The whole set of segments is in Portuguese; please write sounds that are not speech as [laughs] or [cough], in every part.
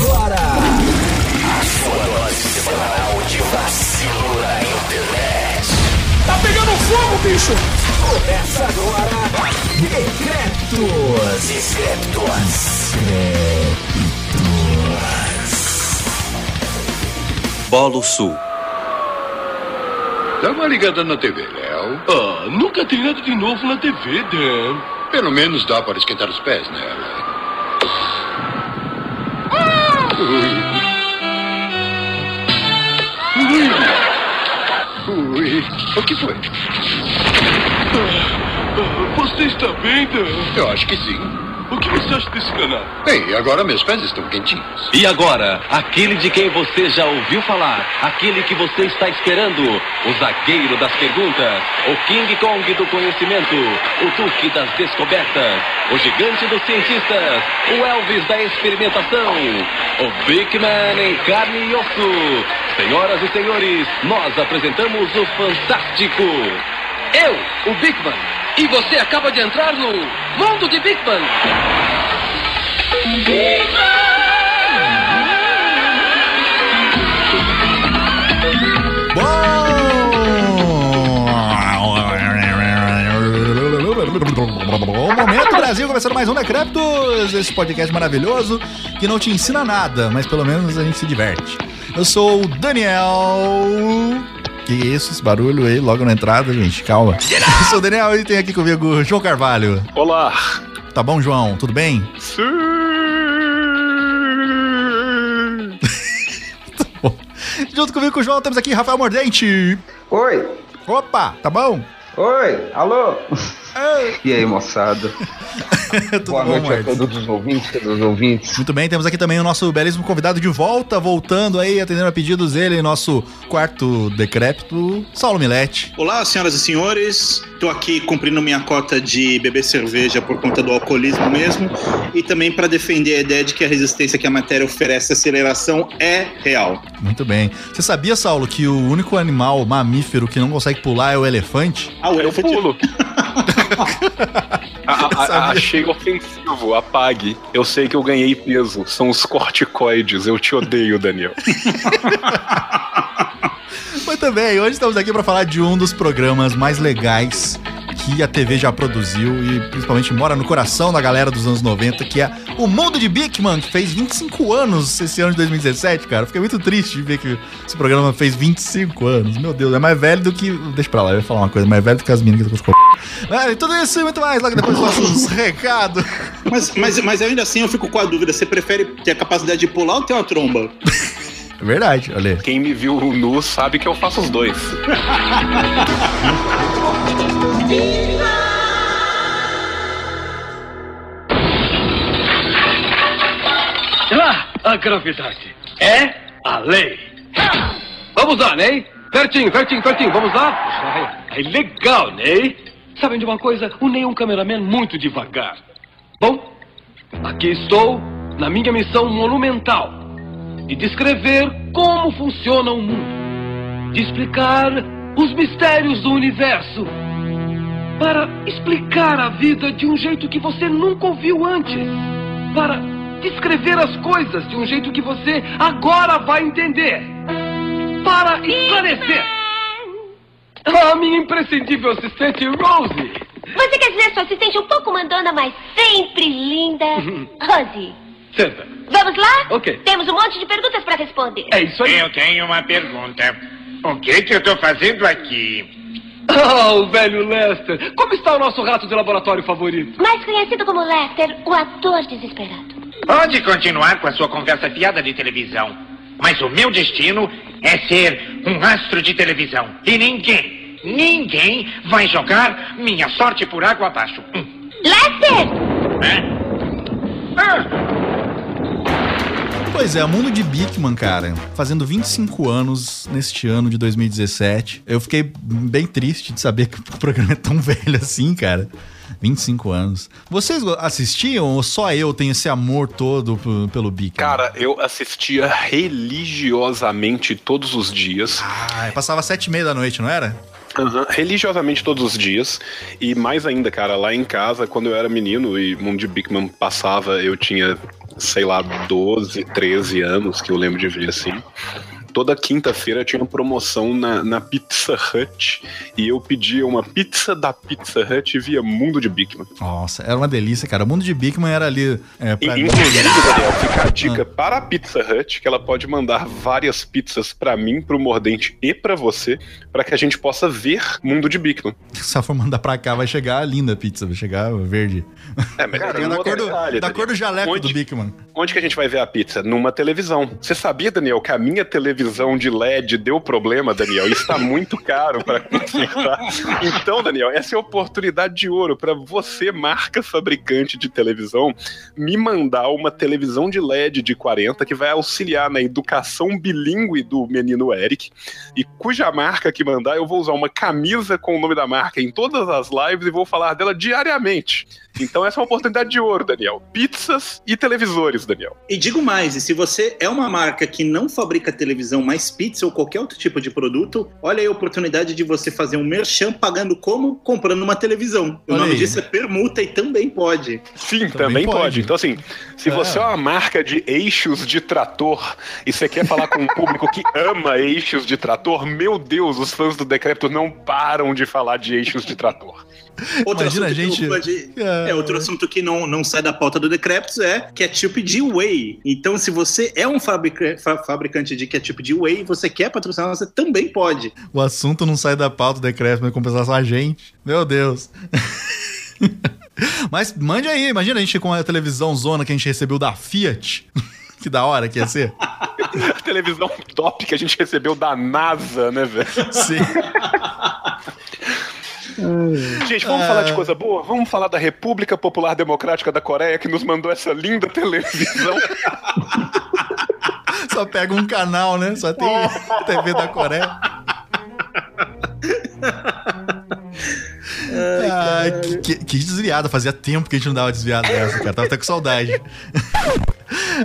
agora a sua dose semanal de vacilo na internet. Tá pegando fogo, bicho! Começa agora Decretos Decretos Bolo Sul. Dá uma ligada na TV, Léo. Ah, nunca tem nada de novo na TV, Dan. Pelo menos dá para esquentar os pés nela. Ui. Ui. O que foi? Ah, você está bem, Dan? Eu acho que sim. O que você acha desse canal? Bem, agora meus pés estão quentinhos. E agora, aquele de quem você já ouviu falar, aquele que você está esperando, o zagueiro das perguntas, o King Kong do conhecimento, o Duque das descobertas, o gigante dos cientistas, o Elvis da experimentação, o Big Man em carne e osso. Senhoras e senhores, nós apresentamos o Fantástico. Eu, o Big Man, e você acaba de entrar no Mundo de Big Man. Bom momento, Brasil, começando mais um Decreptos, esse podcast maravilhoso que não te ensina nada, mas pelo menos a gente se diverte. Eu sou o Daniel. Que isso, esse barulho aí, logo na entrada, gente, calma. [laughs] Eu sou o Daniel e tem aqui comigo o João Carvalho. Olá. Tá bom, João? Tudo bem? Sim. [laughs] Junto comigo com o João temos aqui Rafael Mordente. Oi, Opa, tá bom? oi, alô. Ei. E aí, moçada? [laughs] [laughs] Tudo Boa bom, noite a Mordes? todos os ouvintes, todos os ouvintes. Muito bem, temos aqui também o nosso belíssimo convidado de volta, voltando aí, atendendo a pedidos dele, nosso quarto decrépito, Saulo Milete. Olá, senhoras e senhores. Tô aqui cumprindo minha cota de beber cerveja por conta do alcoolismo mesmo e também para defender a ideia de que a resistência que a matéria oferece à aceleração é real. Muito bem. Você sabia, Saulo, que o único animal mamífero que não consegue pular é o elefante? Ah, o Eu elefante- pulo. [laughs] A- a- achei ofensivo, apague. Eu sei que eu ganhei peso. São os corticoides. Eu te odeio, Daniel. [laughs] Muito bem, hoje estamos aqui para falar de um dos programas mais legais que a TV já produziu e principalmente mora no coração da galera dos anos 90, que é o Mundo de Bigman, que fez 25 anos esse ano de 2017, cara. Fiquei muito triste de ver que esse programa fez 25 anos. Meu Deus, é mais velho do que. Deixa pra lá, eu ia falar uma coisa, mais velho do que as meninas que eu tô Mas, tudo isso e muito mais, logo depois dos nossos [laughs] recados. Mas, mas, mas ainda assim eu fico com a dúvida: você prefere ter a capacidade de pular ou ter uma tromba? É verdade, olha. Quem me viu nu sabe que eu faço os dois. [laughs] Ah, a gravidade é a lei. Vamos lá, Ney. Pertinho, pertinho, pertinho. Vamos lá? Ai, legal, Ney. Sabem de uma coisa? O Ney é um cameraman muito devagar. Bom, aqui estou na minha missão monumental de descrever como funciona o mundo, de explicar os mistérios do universo, para explicar a vida de um jeito que você nunca ouviu antes, para descrever as coisas de um jeito que você agora vai entender, para esclarecer. A minha imprescindível assistente Rosie. Você quer dizer sua assistente um pouco mandona, mas sempre linda? Rose, Senta. vamos lá? Ok. Temos um monte de perguntas para responder. É isso aí. Eu tenho uma pergunta. O que que eu tô fazendo aqui? Ah, o velho Lester. Como está o nosso rato de laboratório favorito? Mais conhecido como Lester, o ator desesperado. Pode continuar com a sua conversa fiada de televisão. Mas o meu destino é ser um astro de televisão. E ninguém, ninguém vai jogar minha sorte por água abaixo. Hum. Lester! Hã? Ah, Pois é, o mundo de Bigman, cara, fazendo 25 anos neste ano de 2017. Eu fiquei bem triste de saber que o programa é tão [laughs] velho assim, cara. 25 anos. Vocês assistiam ou só eu tenho esse amor todo pelo Bigman? Cara, eu assistia religiosamente todos os dias. Ah, passava sete e meia da noite, não era? Aham, Religiosamente todos os dias. E mais ainda, cara, lá em casa, quando eu era menino e Mundo de Bigman passava, eu tinha sei lá, 12, 13 anos, que eu lembro de ver assim. Toda quinta-feira tinha promoção na, na Pizza Hut e eu pedia uma pizza da Pizza Hut via Mundo de Bigman. Nossa, era uma delícia, cara. O mundo de Bigman era ali. É, pra E, Inclusive, Daniel, fica a dica para a Pizza Hut que ela pode mandar várias pizzas pra mim, pro Mordente e pra você, pra que a gente possa ver Mundo de Bigman. [laughs] Se ela for mandar pra cá, vai chegar linda a pizza, vai chegar verde. É, mas Cara, tem da cor do, detalhe, da cor do jaleco Onde- do Bigman. Onde que a gente vai ver a pizza? Numa televisão. Você sabia, Daniel, que a minha televisão de LED deu problema, Daniel? Está muito caro para consertar. Então, Daniel, essa é a oportunidade de ouro para você, marca fabricante de televisão, me mandar uma televisão de LED de 40 que vai auxiliar na educação bilíngue do menino Eric e cuja marca que mandar eu vou usar uma camisa com o nome da marca em todas as lives e vou falar dela diariamente. Então essa é uma oportunidade de ouro, Daniel. Pizzas e televisores, Daniel. E digo mais, e se você é uma marca que não fabrica televisão, mas pizza ou qualquer outro tipo de produto, olha aí a oportunidade de você fazer um merchan pagando como? Comprando uma televisão. O Olha nome aí. disso é permuta e também pode. Sim, também, pode. pode. Então, assim, se É. você é uma marca de eixos de trator e você quer falar com um público que ama eixos de trator, meu Deus, os fãs do Decrépito não param de falar de eixos de trator. Outro Imagina assunto a gente- que não pode- É. É, outro assunto que não, não sai da pauta do Decreptus é ketchup de whey. Então, se você é um fabrica- fa- fabricante de ketchup de whey e você quer patrocinar, você também pode. O assunto não sai da pauta do vai compensar só a gente. Meu Deus. [laughs] Mas mande aí, imagina a gente com a televisão zona que a gente recebeu da Fiat. [laughs] que da hora que ia ser. A [laughs] televisão top que a gente recebeu da NASA, né, velho? Sim. Gente, vamos Ah. falar de coisa boa? Vamos falar da República Popular Democrática da Coreia que nos mandou essa linda televisão. [laughs] Só pega um canal, né? Só tem [laughs] TV da Coreia. Ai, que, que- que desviada. Fazia tempo que a gente não dava desviada dessa, cara. Tava até com saudade. [laughs]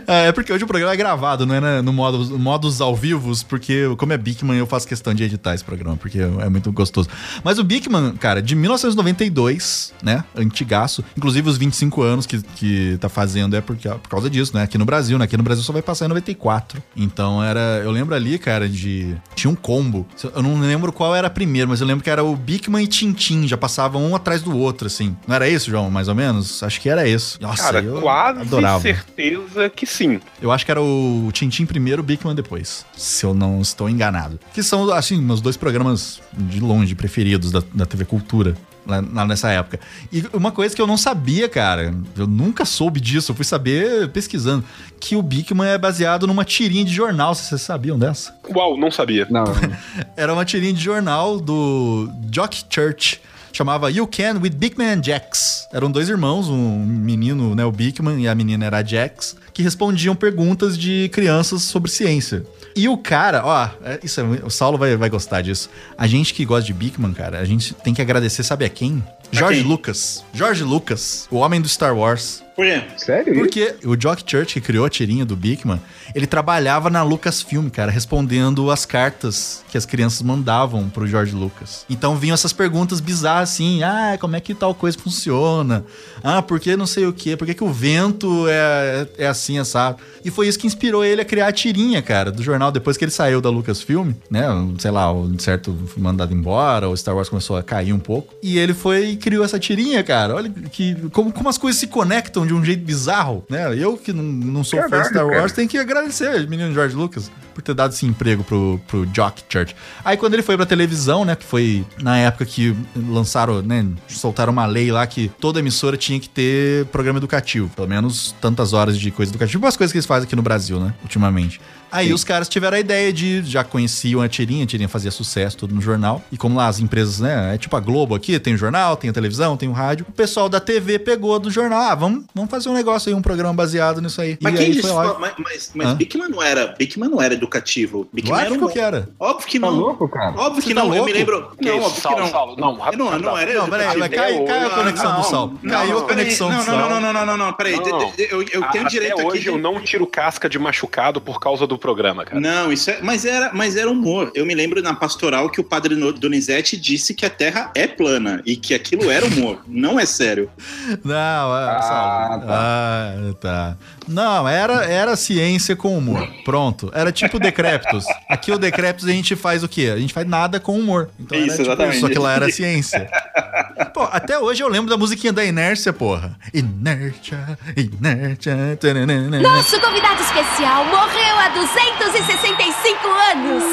É porque hoje o programa é gravado, não é na- no modo, modos ao vivos, porque como é Bigman, eu faço questão de editar esse programa, porque é muito gostoso. Mas o Bigman, cara, de 1992, né? Antigaço. Inclusive os 25 anos que, que tá fazendo é porque, por causa disso, né? Aqui no Brasil, né? Aqui no Brasil só vai passar em 94. Então era. Eu lembro ali, cara, de. Tinha um combo. Eu não lembro qual era primeiro, mas eu lembro que era o Bigman e Tintin. Já passavam um atrás do outro, assim. Não era isso, João? Mais ou menos? Acho que era isso. Nossa, Cara, eu quase adorava. certeza que sim. Eu acho que era o Tintin primeiro, o Bigman depois. Se eu não estou enganado. Que são, assim, meus dois programas de longe preferidos da, da TV Cultura. Lá nessa época. E uma coisa que eu não sabia, cara, eu nunca soube disso, eu fui saber pesquisando, que o Bigman é baseado numa tirinha de jornal, vocês sabiam dessa? Uau, não sabia. Não, [laughs] Era uma tirinha de jornal do Jock Church. Chamava You Can with Bigman and Jax. Eram dois irmãos, um menino, né, o Bigman, e a menina era a Jax, que respondiam perguntas de crianças sobre ciência. E o cara, ó, é- isso é, o Saulo vai, vai gostar disso. A gente que gosta de Bigman, cara, a gente tem que agradecer, sabe a quem? George quem? Lucas. George Lucas, o homem do Star Wars. Por quê? sério? isso? Porque o Jock Church, que criou a tirinha do Bigman, ele trabalhava na Lucasfilm, cara, respondendo as cartas que as crianças mandavam pro George Lucas. Então vinham essas perguntas bizarras assim: ah, como é que tal coisa funciona? Ah, por que não sei o quê? Por que, que o vento é, é assim, sabe? E foi isso que inspirou ele a criar a tirinha, cara, do jornal. Depois que ele saiu da Lucasfilm, né? Sei lá, o certo foi mandado embora, o Star Wars começou a cair um pouco. E ele foi e criou essa tirinha, cara. Olha que, como, como as coisas se conectam de um jeito bizarro, né? Eu que não, não sou fã de Star Wars, cara. tenho que agradecer menino George Lucas por ter dado esse emprego pro, pro Jock Church. Aí quando ele foi pra televisão, né, que foi na época que lançaram, né, soltaram uma lei lá que toda emissora tinha que ter programa educativo, pelo menos tantas horas de coisa educativa, tipo as coisas que eles fazem aqui no Brasil, né, ultimamente. Aí os caras tiveram a ideia de, já conheciam a tirinha, a tirinha fazia sucesso tudo no jornal. E como lá as empresas, né, é tipo a Globo aqui, tem o jornal, tem a televisão, tem o rádio. O pessoal da TV pegou do jornal, ah, vamos, vamos fazer um negócio aí, um programa baseado nisso aí. Mas e quem aí disse? Mas, mas, mas? Bigman não era. Bigman não era educativo. Bigman era Lógico um. que era. Óbvio que Tá não. louco, cara? Óbvio Você que tá não. Eu louco? me lembro. Que Não, óbvio que Saulo, não. Saulo, não, Eu não, não era Não, peraí, educativo. mas cai, cai a Não, conexão do não, Saulo. não, Caiu a não, conexão não, do não, não, Saulo. não, não, não, não, peraí. Não. Eu, eu tenho Até direito aqui hoje de- eu não tiro casca de machucado por causa do programa, cara. Não, isso é, mas era, mas era humor. Eu me lembro na pastoral que o padre Donizete disse que a Terra é plana e que aquilo era humor, [laughs] não é sério. Não, ah, Saulo. Ah, tá. Não, era, era ciência com humor. Pronto. Era tipo tipo Decreptos. Aqui o Decreptos a gente faz o quê? A gente faz nada com humor. Então isso, era, tipo, exatamente. Só que lá era ciência. Pô, até hoje eu lembro da musiquinha da Inércia, porra. Inércia, Inércia. Taranana. Nosso convidado especial morreu há 265 anos.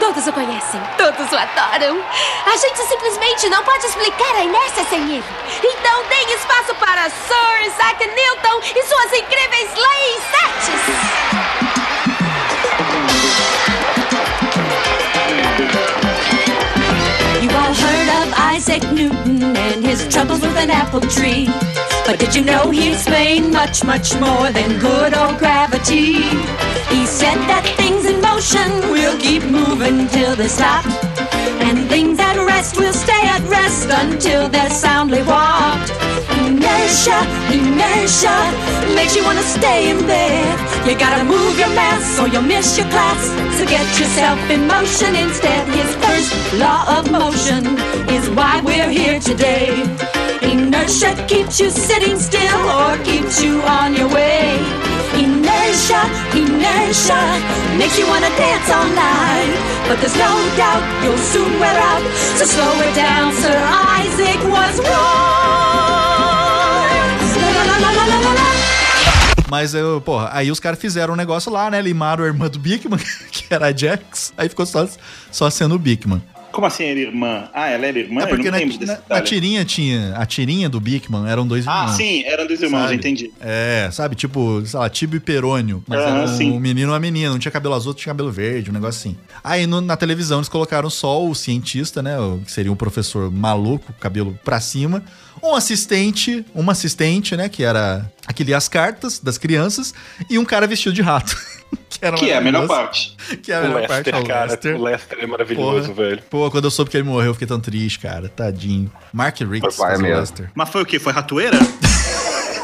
Todos o conhecem, todos o adoram. A gente simplesmente não pode explicar a inércia sem ele. Então tem espaço para Sir Isaac Newton e suas incríveis leis 7. Isaac Newton and his troubles with an apple tree. But did you know he explained much, much more than good old gravity? He said that things in motion will keep moving till they stop. And things at rest will stay at rest until they're soundly warped. Inertia, inertia makes you wanna stay in bed. You gotta move your mass or you'll miss your class. So get yourself in motion instead. His first law of motion is why we're here today. Inertia keeps you sitting still or keeps you on your way. Inertia, inertia makes you wanna dance all night. But there's no doubt you'll soon wear out. So slow it down, Sir Isaac was wrong. Mas eu, porra, aí os caras fizeram um negócio lá, né? Limaram a irmã do Bigman, [laughs] que era a Jax. Aí ficou só, só sendo o Bigman. Como assim era irmã? Ah, ela era irmã? É porque na, não na- na tirinha tinha. A tirinha do Bigman eram dois Ah, irmãos. sim, eram dois irmãos, sabe? entendi. É, sabe? Tipo, sei lá, Tibio e Perônio. Mas Aham, era um, sim. menino e uma menina. Um tinha cabelo azul, outro tinha cabelo verde, um negócio assim. Aí no- na televisão eles colocaram só o cientista, né? Que seria um professor maluco, cabelo pra cima. Um assistente, uma assistente, né? Que era aquele as cartas das crianças. E um cara vestido de rato. [laughs] que era Que é a melhor parte. Que é a o melhor Lester, parte, é o cara. Lester. O Lester é maravilhoso, Porra. velho. Pô, quando eu soube que ele morreu, eu fiquei tão triste, cara. Tadinho. Mark Riggs o. Lester. Mas foi o quê? Foi ratoeira?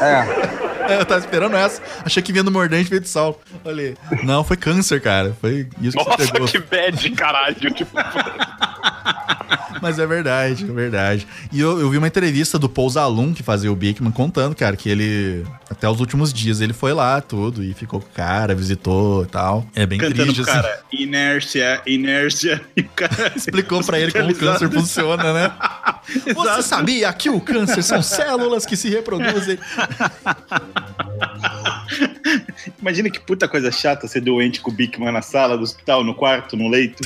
É, [laughs] [laughs] eu tava esperando essa. Achei que vinha do mordente veio de sal. Olha aí. Não, foi câncer, cara. Foi isso que você Nossa, pegou. que bad, caralho. Tipo, [laughs] Mas é verdade, é verdade. E eu, eu vi uma entrevista do Paul Zalum, que fazia o Bigman, contando, cara, que ele, até os últimos dias, ele foi lá, tudo, e ficou com o cara, visitou e tal. É bem Cantando triste, assim. cara, inércia, inércia. E cara [laughs] Explicou pra ele como o câncer funciona, né? Você sabia que o câncer são células que se reproduzem? [laughs] Imagina que puta coisa chata ser doente com o Bigman na sala do hospital, no quarto, no leito.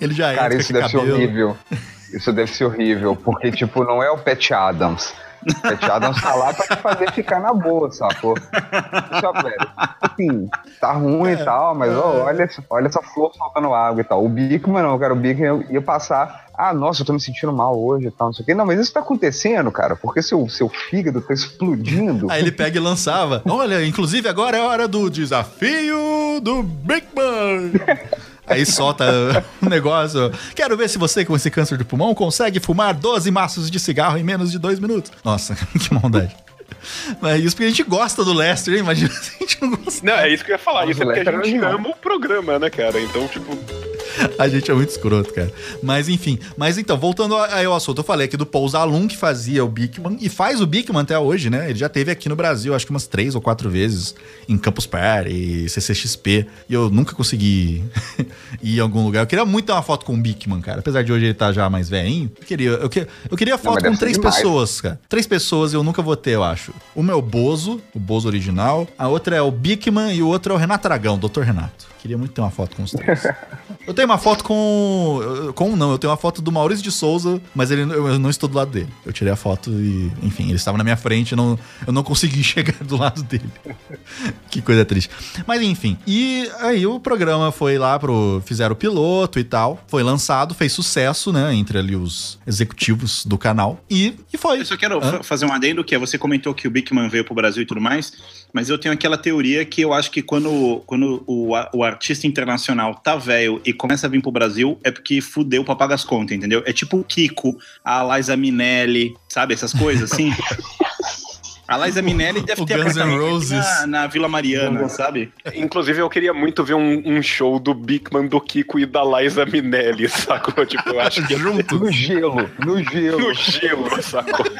Ele já cara, isso deve ser cabelo. horrível. Isso deve ser horrível, porque, tipo, não é o Pat Adams. O Pat Adams tá lá pra te fazer ficar na boa, sacou? Só, velho, assim, tá ruim É. e tal, mas ó, olha, essa- olha essa flor soltando água e tal. O Bigman não, cara, o Bigman ia passar. Ah, nossa, eu tô me sentindo mal hoje e tal, não sei o quê. Não, mas isso tá acontecendo, cara, porque seu, seu fígado tá explodindo. Aí ele pega e lançava. Olha, inclusive agora é hora do desafio do Big Man. [laughs] Aí solta o negócio. Quero ver se você, com esse câncer de pulmão, consegue fumar 12 maços de cigarro em menos de dois minutos. Nossa, [laughs] que maldade. Mas isso porque a gente gosta do Lester, hein? Imagina se a gente não gosta. não, é isso que eu ia falar. Nossa, Isso é porque Lester a gente era legal. ama o programa, né, cara? Então, tipo, [laughs] A gente é muito escroto, cara. Mas enfim. Mas então, voltando aí ao assunto, eu falei aqui do Paul Zalum, que fazia o Bigman, e faz o Bigman até hoje, né? Ele já teve aqui no Brasil, acho que umas três ou quatro vezes, em Campus Party, CCXP, e eu nunca consegui [laughs] ir em algum lugar. Eu queria muito ter uma foto com o Bigman, cara. Apesar de hoje ele estar já mais velhinho. Eu queria, eu que- eu queria foto mas com três demais. pessoas, cara. Três pessoas eu nunca vou ter, eu acho. Uma é o Bozo, o Bozo original. A outra é o Bigman e o outro é o Renato Aragão, Dr. Renato. Queria muito ter uma foto com os três. Eu [laughs] tenho uma foto com. Com não, eu tenho uma foto do Maurício de Souza, mas ele, eu, eu não estou do lado dele. Eu tirei a foto e, enfim, ele estava na minha frente, eu não, eu não consegui [laughs] chegar do lado dele. que coisa triste. Mas enfim, e aí o programa foi lá pro. Fizeram o piloto e tal. Foi lançado, fez sucesso, né? Entre ali os executivos do canal. E, e foi. Eu só quero Hã? fa- fazer um adendo, que é você comentou que o Bigman veio pro Brasil e tudo mais, mas eu tenho aquela teoria que eu acho que quando, quando o, o artista internacional tá velho e começa a vir pro Brasil, é porque fudeu pra pagar as contas, entendeu? É tipo o Kiko, a Liza Minelli, sabe? Essas coisas assim. [laughs] A Liza Minelli deve O ter Guns N' Roses. Na, na Vila Mariana, sabe? Inclusive, eu queria muito ver um, um show do Bigman, do Kiko e da Liza Minelli, [laughs] sacou? Tipo, eu acho que [laughs] Junto. No gelo, no gelo. no gelo, sacou? [laughs]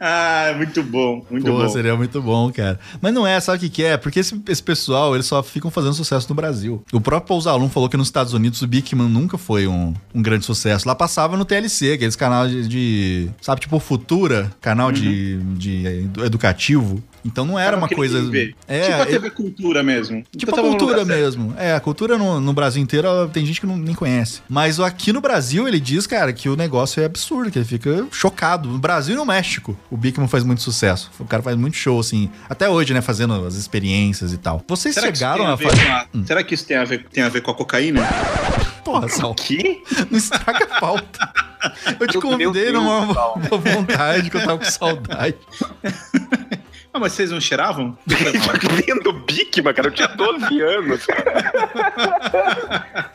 Ah, muito bom, muito Pô, bom. seria muito bom, cara. Mas não é, sabe o que, que é? Porque esse, esse pessoal, eles só ficam fazendo sucesso no Brasil. O próprio Pousalum falou que nos Estados Unidos o Bigman nunca foi um, um grande sucesso. Lá passava no TLC, aqueles canais de, de- Sabe, tipo Futura, canal de, de edu- educativo. Então não era uma coisa. TV. É, tipo a TV Cultura mesmo. Tipo Então a cultura certo. mesmo. É, a cultura no, no Brasil inteiro ela- tem gente que não, nem conhece. Mas aqui no Brasil ele diz, cara, que o negócio é absurdo, que ele fica chocado. No Brasil e no México, o Bigman faz muito sucesso. O cara faz muito show, assim, até hoje, né, fazendo as experiências e tal. Vocês Será chegaram a a fazer. a- Será que isso tem a ver, tem a ver com a cocaína? Porra, Sal, Que? não estraga a pauta. [laughs] Eu te convidei numa [laughs] vontade que eu tava com saudade. Ah, mas vocês não cheiravam? [laughs] Vendo Bigman, cara, eu tinha 12 [laughs] anos.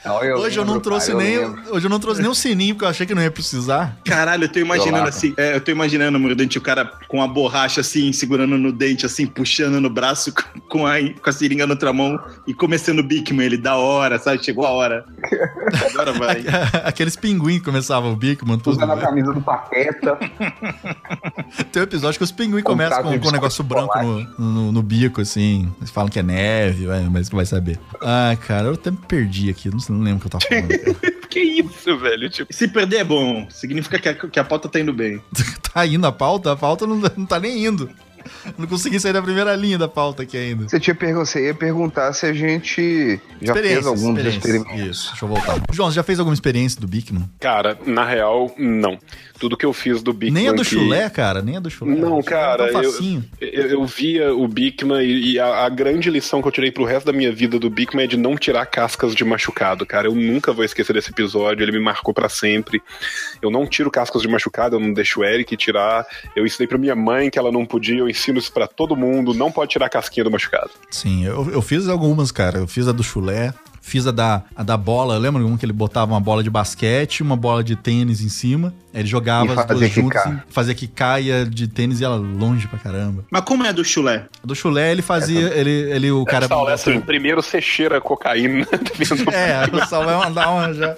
Não, Hoje eu não lembro, trouxe cara, eu nem, lembro. hoje eu não trouxe nem o sininho porque eu achei que não ia precisar. Caralho, eu tô imaginando assim. é, eu tô imaginando, Mordente, o cara com a borracha assim, segurando no dente, assim, puxando no braço, [laughs] com a, com a seringa na outra mão e começando o Bigman, ele da hora, sabe? Chegou a hora. Agora vai. Aqueles pinguins que começavam o Bigman, tudo. Usando a né? camisa do Paqueta. Tem um episódio que os pinguins Com começam com, com um negócio branco no, no, no bico, assim. Eles falam que é neve, mas que vai saber. Ah, cara, eu até me perdi aqui. Não, sei- não lembro o que eu tava falando. [laughs] Que isso, velho? Tipo, Se perder é bom, significa que a, que a pauta tá indo bem. [laughs] tá indo a pauta? A pauta não, não tá nem indo. [laughs] Não consegui sair da primeira linha da pauta aqui ainda. Você, tinha pergun você ia perguntar se a gente já fez algum dos experimentos. Isso, deixa eu voltar. João, você já fez alguma experiência do Bigman? cara, na real, não. Tudo que eu fiz do Bigman. Nem a do que- chulé, cara, nem a do chulé. Não, é cara, tão eu, facinho. eu, eu via o Bigman e, e a, a grande lição que eu tirei pro resto da minha vida do Bigman é de não tirar cascas de machucado, cara. Eu nunca vou esquecer desse episódio, ele me marcou pra sempre. Eu não tiro cascas de machucado, eu não deixo o Eric tirar. Eu ensinei pra minha mãe que ela não podia, eu ensino isso pra todo mundo, não pode tirar casquinha do machucado. Sim, eu, eu fiz algumas, cara. Eu fiz a do chulé, fiz a da, a da bola. Lembra um que ele botava uma bola de basquete, uma bola de tênis em cima. Ele jogava E as fazia duas juntas, fazia que caia de tênis e ela longe pra caramba. Mas como é a do chulé? A do chulé ele fazia, ele, ele o cara. Essa, essa, primeiro você cheira cocaína. [laughs] do É, o [laughs] Sal vai mandar uma já.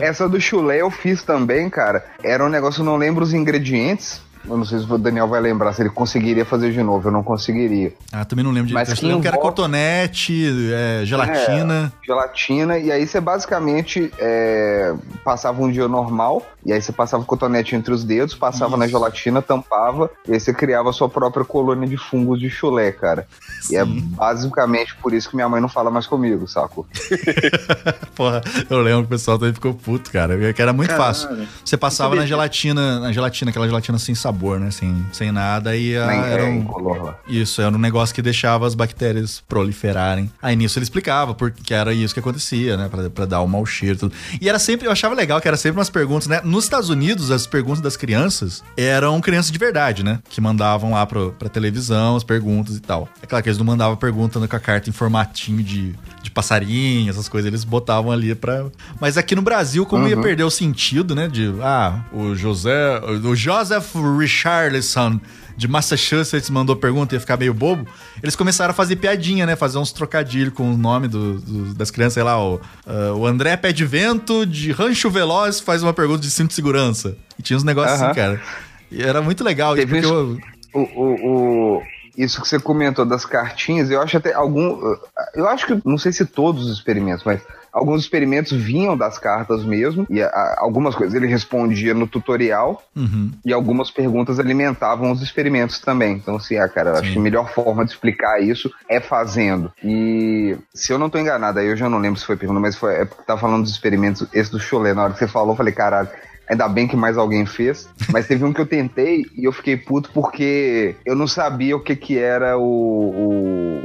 Essa do chulé eu fiz também, cara. Era um negócio, eu não lembro os ingredientes. Eu não sei se o Daniel vai lembrar, se ele conseguiria fazer de novo. Eu não conseguiria. Ah, também não lembro de Mas Eu lembro que era cotonete, é, gelatina. É, gelatina, e aí você basicamente é, passava um dia normal, e aí você passava o cotonete entre os dedos, passava na gelatina, tampava, e aí você criava a sua própria colônia de fungos de chulé, cara. E é basicamente por isso que minha mãe não fala mais comigo, saco? [laughs] Porra, eu lembro que o pessoal também ficou puto, cara. Que era muito Caralho. fácil. Você passava na gelatina, na gelatina, aquela gelatina sem sabor, né? Sem, sem nada, e a, Nem era um, incolor. Isso, era um negócio que deixava as bactérias proliferarem. Aí nisso ele explicava porque era isso que acontecia, né? Pra, pra dar o mau cheiro e tudo. E era sempre, eu achava legal que era sempre umas perguntas, né? Nos Estados Unidos, as perguntas das crianças eram crianças de verdade, né? Que mandavam lá pro, pra televisão as perguntas e tal. É claro que eles não mandavam perguntando com a carta em formatinho de, de passarinho, essas coisas, eles botavam ali pra. Mas aqui no Brasil, como ia perder o sentido, né? De, ah, o José, o Joseph Richardson de Massachusetts mandou pergunta e ia ficar meio bobo, eles começaram a fazer piadinha, né? Fazer uns trocadilhos com o nome do- do- das crianças, sei lá, o, ah, o André Pé de Vento de Rancho Veloz faz uma pergunta de cinto de segurança. E tinha uns negócios Aham. assim, cara. E era muito legal, Teve porque isso- eu, O, o, o- isso que você comentou das cartinhas, eu acho até algum. Eu acho que, não sei se todos os experimentos, mas alguns experimentos vinham das cartas mesmo, e a- algumas coisas ele respondia no tutorial, Uhum. e algumas perguntas alimentavam os experimentos também. Então, assim, ah, cara, eu acho que a melhor forma de explicar isso é fazendo. E se eu não tô enganado, aí eu já não lembro se foi pergunta, mas foi, é porque tá falando dos experimentos, esse do Cholé, na hora que você falou, eu falei, caralho. Ainda bem que mais alguém fez. Mas teve um que eu tentei e eu fiquei puto porque eu não sabia o que que era o,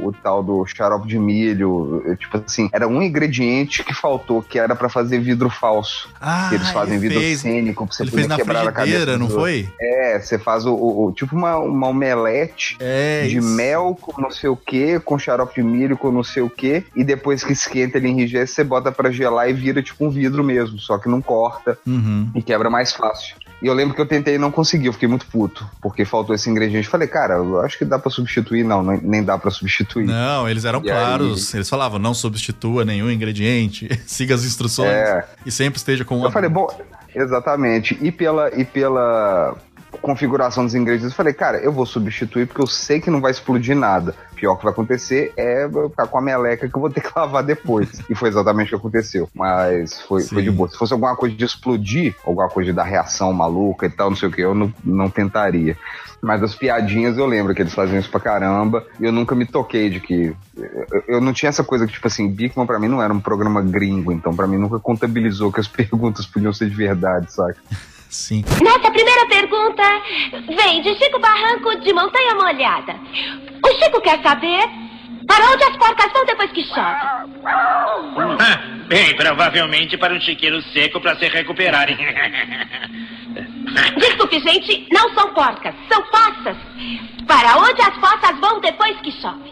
o, o tal do xarope de milho. Eu, Tipo assim, era um ingrediente que faltou, que era pra fazer vidro falso. Ah, que eles fazem vidro fez- cênico pra você ele poder fez na quebrar a cabeça. não foi? é, você faz o, o- tipo uma, uma omelete É, de isso. mel com não sei o que, com xarope de milho com não sei o que, e depois que esquenta ele enrijece, você bota pra gelar e vira tipo um vidro mesmo, só que não corta Uhum. e quebra mais fácil. E eu lembro que eu tentei e não consegui, eu fiquei muito puto, porque faltou esse ingrediente. Falei, cara, eu acho que dá pra substituir. Não, nem- dá pra substituir. Não, eles eram E claros. Eles falavam, não substitua nenhum ingrediente, [laughs] siga as instruções É. e sempre esteja com Eu falei, bom, exatamente. E pela, e pela configuração dos ingredientes, eu falei, cara, eu vou substituir porque eu sei que não vai explodir nada. O pior que vai acontecer é eu ficar com a meleca que eu vou ter que [laughs] lavar depois. e foi exatamente o que aconteceu. Mas foi, foi de boa. Se fosse alguma coisa de explodir, alguma coisa de dar reação maluca e tal, não sei o que, eu não, não tentaria. Mas as piadinhas eu lembro que eles faziam isso pra caramba. E eu nunca me toquei de que. Eu, eu não tinha essa coisa que, tipo assim, Bigman pra mim não era um programa gringo, então pra mim nunca contabilizou que as [laughs] perguntas podiam ser de verdade, saca? Sim. Nossa primeira pergunta vem de Chico Barranco de Montanha Molhada. O Chico quer saber para onde as porcas vão depois que chove. [laughs] Ah, bem, provavelmente para um chiqueiro seco para se recuperarem. [laughs] Desculpe, gente, não são porcas, são poças. Para onde as poças vão depois que chove?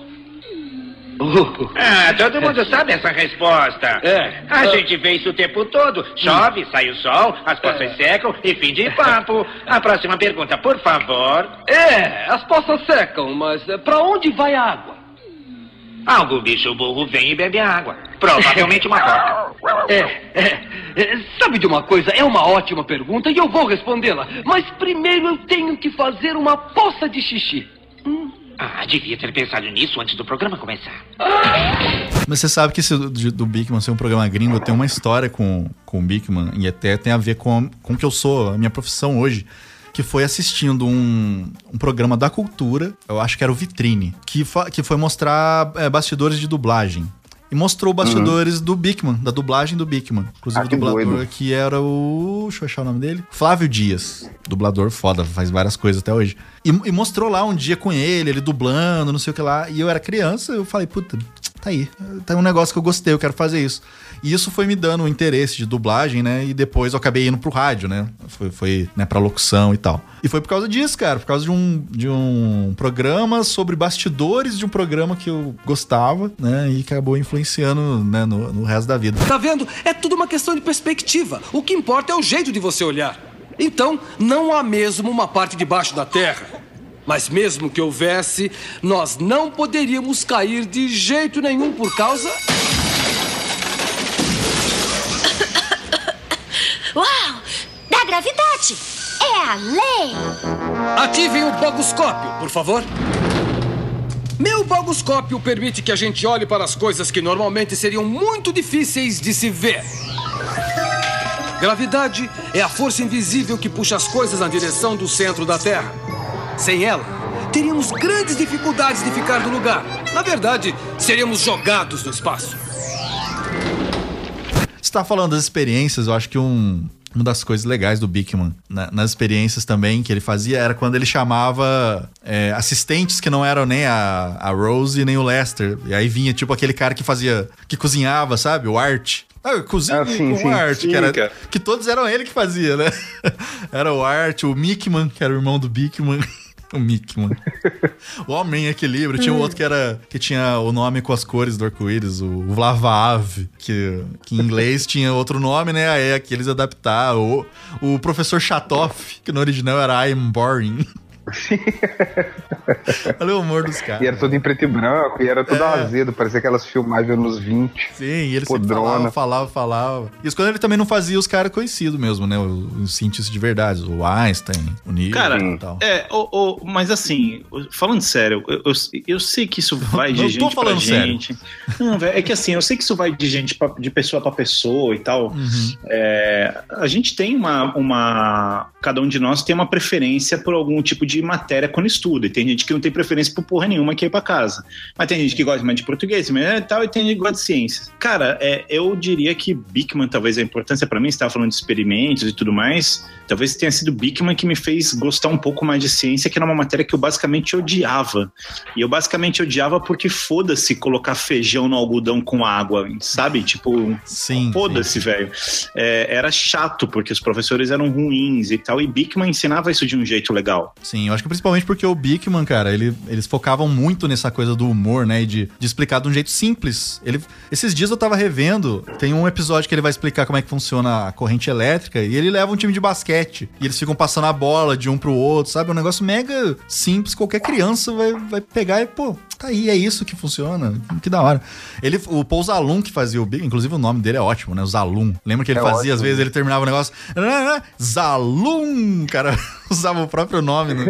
[laughs] Ah, todo mundo sabe essa resposta. É. A gente vê isso o tempo todo. Chove, sai o sol, as poças secam e fim de papo. A próxima pergunta, por favor. É, as poças secam, mas eh, pra onde vai a água? Algum bicho burro vem e bebe a água. Provavelmente uma porca. [laughs] É, é, é, Sabe de uma coisa? É uma ótima pergunta e eu vou respondê-la. Mas primeiro eu tenho que fazer uma poça de xixi. Ah, devia ter pensado nisso antes do programa começar. Mas você sabe que esse do, do Bigman ser um programa gringo tem uma história com, com o Bigman e até tem a ver com, com o que eu sou, a minha profissão hoje. Que foi assistindo um, um programa da cultura, eu acho que era o Vitrine, que, que foi mostrar é, bastidores de dublagem. E mostrou bastidores do Bigman, da dublagem do Bigman. Inclusive Ah, o dublador doido. que era o. Deixa eu achar o nome dele. Flávio Dias. Dublador foda, faz várias coisas até hoje. E, e mostrou lá um dia com ele, ele dublando, não sei o que lá. E eu era criança, eu falei, puta, tá aí. Tá um negócio que eu gostei, eu quero fazer isso. E isso foi me dando um interesse de dublagem, né? E depois eu acabei indo pro rádio, né? Foi, foi né, pra locução e tal. E foi por causa disso, cara. Por causa de um, de um programa sobre bastidores de um programa que eu gostava, né? E acabou influenciando né, no, no resto da vida. Tá vendo? É tudo uma questão de perspectiva. O que importa é o jeito de você olhar. Então, não há mesmo uma parte debaixo da terra. Mas mesmo que houvesse, nós não poderíamos cair de jeito nenhum por causa. [coughs] Uau! Da gravidade! É a lei! Ativem o bogoscópio, por favor. Meu bogoscópio permite que a gente olhe para as coisas que normalmente seriam muito difíceis de se ver. Gravidade é a força invisível que puxa as coisas na direção do centro da Terra. Sem ela, teríamos grandes dificuldades de ficar no lugar. Na verdade, seríamos jogados no espaço. Você tá falando das experiências, eu acho que um, uma das coisas legais do Bickman, né, nas experiências também que ele fazia, era quando ele chamava é, assistentes que não eram nem a, a Rose nem o Lester. E aí vinha, tipo, aquele cara que fazia, que cozinhava, sabe? O Art. Ah, eu cozinho Ah, sim, com sim. o Art, Sim, que, era- cara. que todos eram ele que fazia, né? [laughs] era o Art, o Mickman, que era o irmão do Bickman. [laughs] O Mickman. [laughs] O Homem em Equilíbrio. Tinha um outro que era. que tinha o nome com as cores do arco-íris, o Vlavaave, que, que em inglês tinha outro nome, né? Aí aqui eles adaptaram. O, o professor Chatoff, que no original era I'm Boring. [laughs] [laughs] Olha o humor dos caras. E era tudo em preto e branco, e era tudo azedo, parecia aquelas filmagens nos 20. Sim, e ele Podrona. falava, falava, falava. Isso quando ele também não fazia os caras conhecidos mesmo, né? Os, cientistas de verdade, o Einstein, o Newton Cara, e tal. é, o, o- mas assim, falando sério, eu, eu, eu sei que isso [laughs] vai de Não gente tô falando pra sério. gente. Não, velho, é que assim, eu sei que isso vai de gente pra, de pessoa pra pessoa e tal. Uhum. É, a gente tem uma, uma. Cada um de nós tem uma preferência por algum tipo de matéria quando estuda. E tem gente que não tem preferência por porra nenhuma que ir pra casa. Mas tem gente que gosta mais de português mas é tal, e tem gente que gosta de ciências. Cara, é, eu diria que Bickman, talvez a importância pra mim, você estava falando de experimentos e tudo mais. Talvez tenha sido Bickman que me fez gostar um pouco mais de ciência, que era uma matéria que eu basicamente odiava. E eu basicamente odiava porque foda-se colocar feijão no algodão com água, sabe? Tipo, Sim. Foda-se, velho. É, era chato, porque os professores eram ruins e tal, e Bickman ensinava isso de um jeito legal. Sim. Eu acho que principalmente porque o Bickman, cara, ele, eles focavam muito nessa coisa do humor, né? E de, de explicar de um jeito simples. Ele, esses dias eu tava revendo, tem um episódio que ele vai explicar como é que funciona a corrente elétrica e ele leva um time de basquete. E eles ficam passando a bola de um pro outro, sabe? Um negócio mega simples, qualquer criança vai, vai pegar e, pô, tá aí, é isso que funciona. Que da hora. Ele, o Paul Zalum que fazia o Big, inclusive o nome dele é ótimo, né? O Zalum. Lembra que ele É fazia, às ótimo. vezes ele terminava o negócio. Zalum! Cara, [laughs] usava o próprio nome né,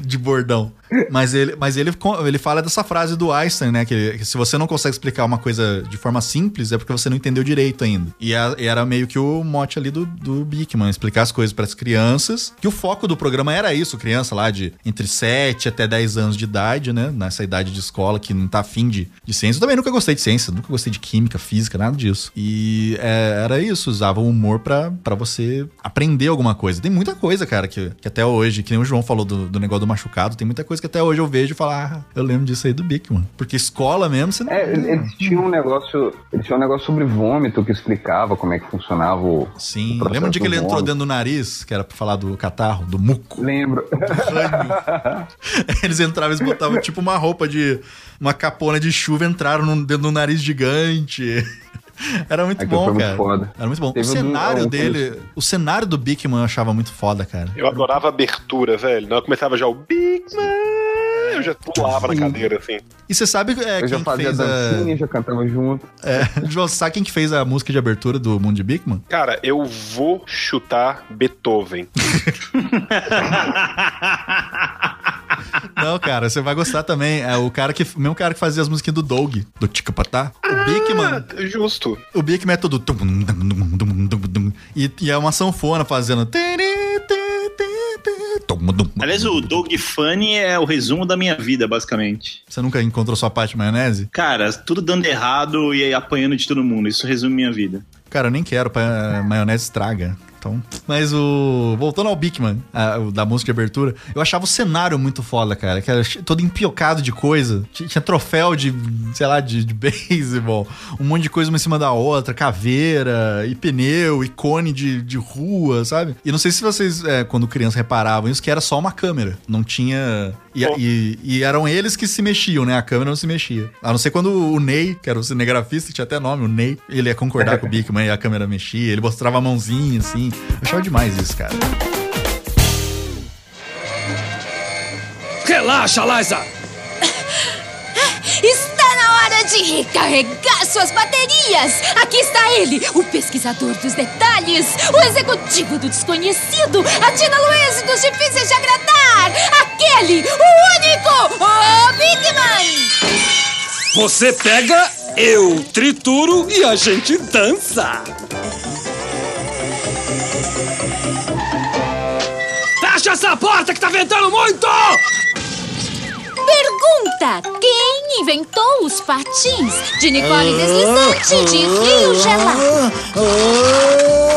de bordão. Mas ele, mas ele, ele fala dessa frase do Einstein, né? Que, que se você não consegue explicar uma coisa de forma simples, é porque você não entendeu direito ainda. E, a- e era meio que o mote ali do, do Bickman, explicar as coisas para as crianças. Que o foco do programa era isso, criança lá de entre 7 até 10 anos de idade, né? Nessa idade de escola que não tá afim de, de ciência. Eu também nunca gostei de ciência, nunca gostei de química, física, nada disso. E é, era isso, usava o humor pra você aprender alguma coisa. Tem muita coisa, cara, que, que até hoje, que nem o João falou do, do negócio do machucado, tem muita coisa que até hoje eu vejo e falo, ah, eu lembro disso aí do Bickman. Porque escola mesmo, você não. É, eles tinham um negócio. Eles tinham um negócio sobre vômito que explicava como é que funcionava o. Sim, o lembra um dia que ele do entrou dentro do nariz, que era pra falar do catarro, do muco? Lembro. [laughs] Eles entravam, eles botavam tipo uma roupa de. Uma capona de chuva, entraram no, dentro do nariz gigante. [laughs] Era muito Aquilo bom, foi muito cara. foda. Era muito bom. Teve o cenário um- dele. O cenário do Bickman eu achava muito foda, cara. Eu adorava a abertura, velho. Que começava já o Big Man, eu já pulava na cadeira, assim. E você sabe é, Eu já quem fazia fez dancinha, a. já cantava junto. É, [laughs] João, sabe quem que fez a música de abertura do Mundo de Bickman? Cara, eu vou chutar Beethoven. [laughs] Não, cara, você vai gostar também. É o cara que. O mesmo cara que fazia as músicas do Doug, do Ticapatá. O Bickman. Ah, justo. O Bickman é todo. E, e é uma sanfona fazendo. Aliás, o Doug Funny é o resumo da minha vida, basicamente. Você nunca encontrou sua parte de maionese? Cara, tudo dando errado e apanhando de todo mundo. Isso resume minha vida. Cara, eu nem quero, pra maionese estraga. Então, mas o. Voltando ao o da música de abertura, eu achava o cenário muito foda, cara. Que era todo empiocado de coisa. Tinha, tinha troféu de, sei lá, de, de [laughs] beisebol, um monte de coisa uma em cima da outra, caveira, e pneu, e cone de, de rua, sabe? E não sei se vocês, é, quando criança, reparavam isso, que era só uma câmera. Não tinha. E, e- e eram eles que se mexiam, né? A câmera não se mexia. A não ser quando o Ney, que era o cinegrafista, que tinha até nome, o Ney, ele ia concordar com o Bickman e a câmera mexia, ele mostrava a mãozinha, assim. Eu achava demais isso, cara. Relaxa, Liza! Hora de recarregar suas baterias! Aqui está ele, o pesquisador dos detalhes, o executivo do desconhecido, a Tina Luiz dos difíceis de agradar! Aquele, o único, o Big Man! Você pega, eu trituro e a gente dança! Fecha essa porta que tá ventando muito! Pergunta: quem inventou os patins de Nicole Deslizante de Rio Gelado?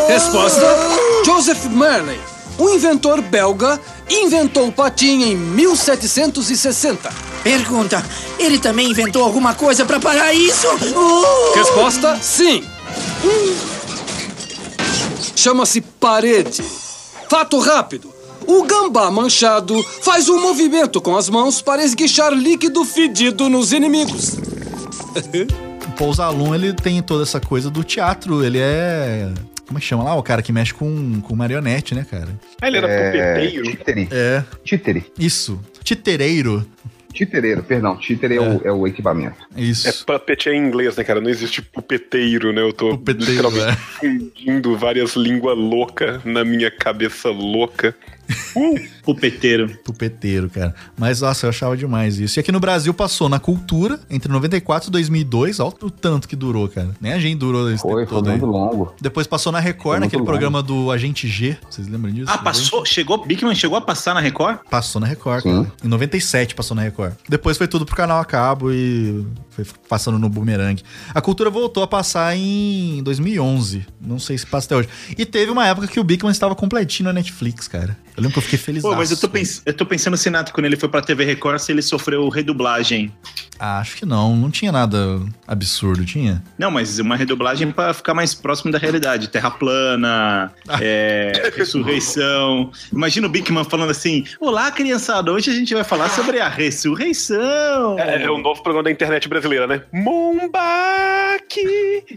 Resposta: Joseph Merlin, um inventor belga, inventou o patim em 1760. Pergunta: ele também inventou alguma coisa pra parar isso? Uh! Resposta: sim. Chama-se parede. Fato rápido. O gambá manchado faz um movimento com as mãos para esguichar líquido fedido nos inimigos. [laughs] O Paul Zalum, ele tem toda essa coisa do teatro, ele é... Como é que chama lá? O cara que mexe com, com marionete, né, cara? Ah, ele era É, pupeteiro? Títere. É. Títere. Isso. Titereiro. Títereiro, perdão. Títere é, o, é o equipamento. Isso. É puppet em inglês, né, cara? Não existe pupeteiro, né? Eu tô literalmente é. fundindo várias línguas loucas na minha cabeça louca. É. Pupeteiro. Pupeteiro, cara. Mas, nossa, eu achava demais isso. E aqui no Brasil passou na Cultura, entre 94 e 2002. Olha o tanto que durou, cara. Nem a gente durou esse Foi, tempo foi todo aí. muito longo. Depois passou na Record, naquele longo. programa do Agente G. Vocês lembram disso? Ah, passou? Chegou? Bigman chegou a passar na Record? Passou na Record, cara. Em 97 passou na Record. Depois foi tudo pro canal a cabo e Foi passando no Boomerang. A cultura voltou a passar em 2011. Não sei se passa até hoje. E teve uma época que o Bigman estava completinho na Netflix, cara. Eu lembro que eu fiquei feliz. Pô, mas eu tô, pens eu tô pensando, Senato, quando ele foi pra TV Record, se ele sofreu redublagem. Ah, acho que não. Não tinha nada absurdo, tinha? Não, mas uma redublagem pra ficar mais próximo da realidade. Terra plana, é, [laughs] ressurreição. Imagina o Bigman falando assim: Olá, criançada, hoje a gente vai falar sobre a ressurreição. É, é o novo programa da internet brasileira, né? Mombak!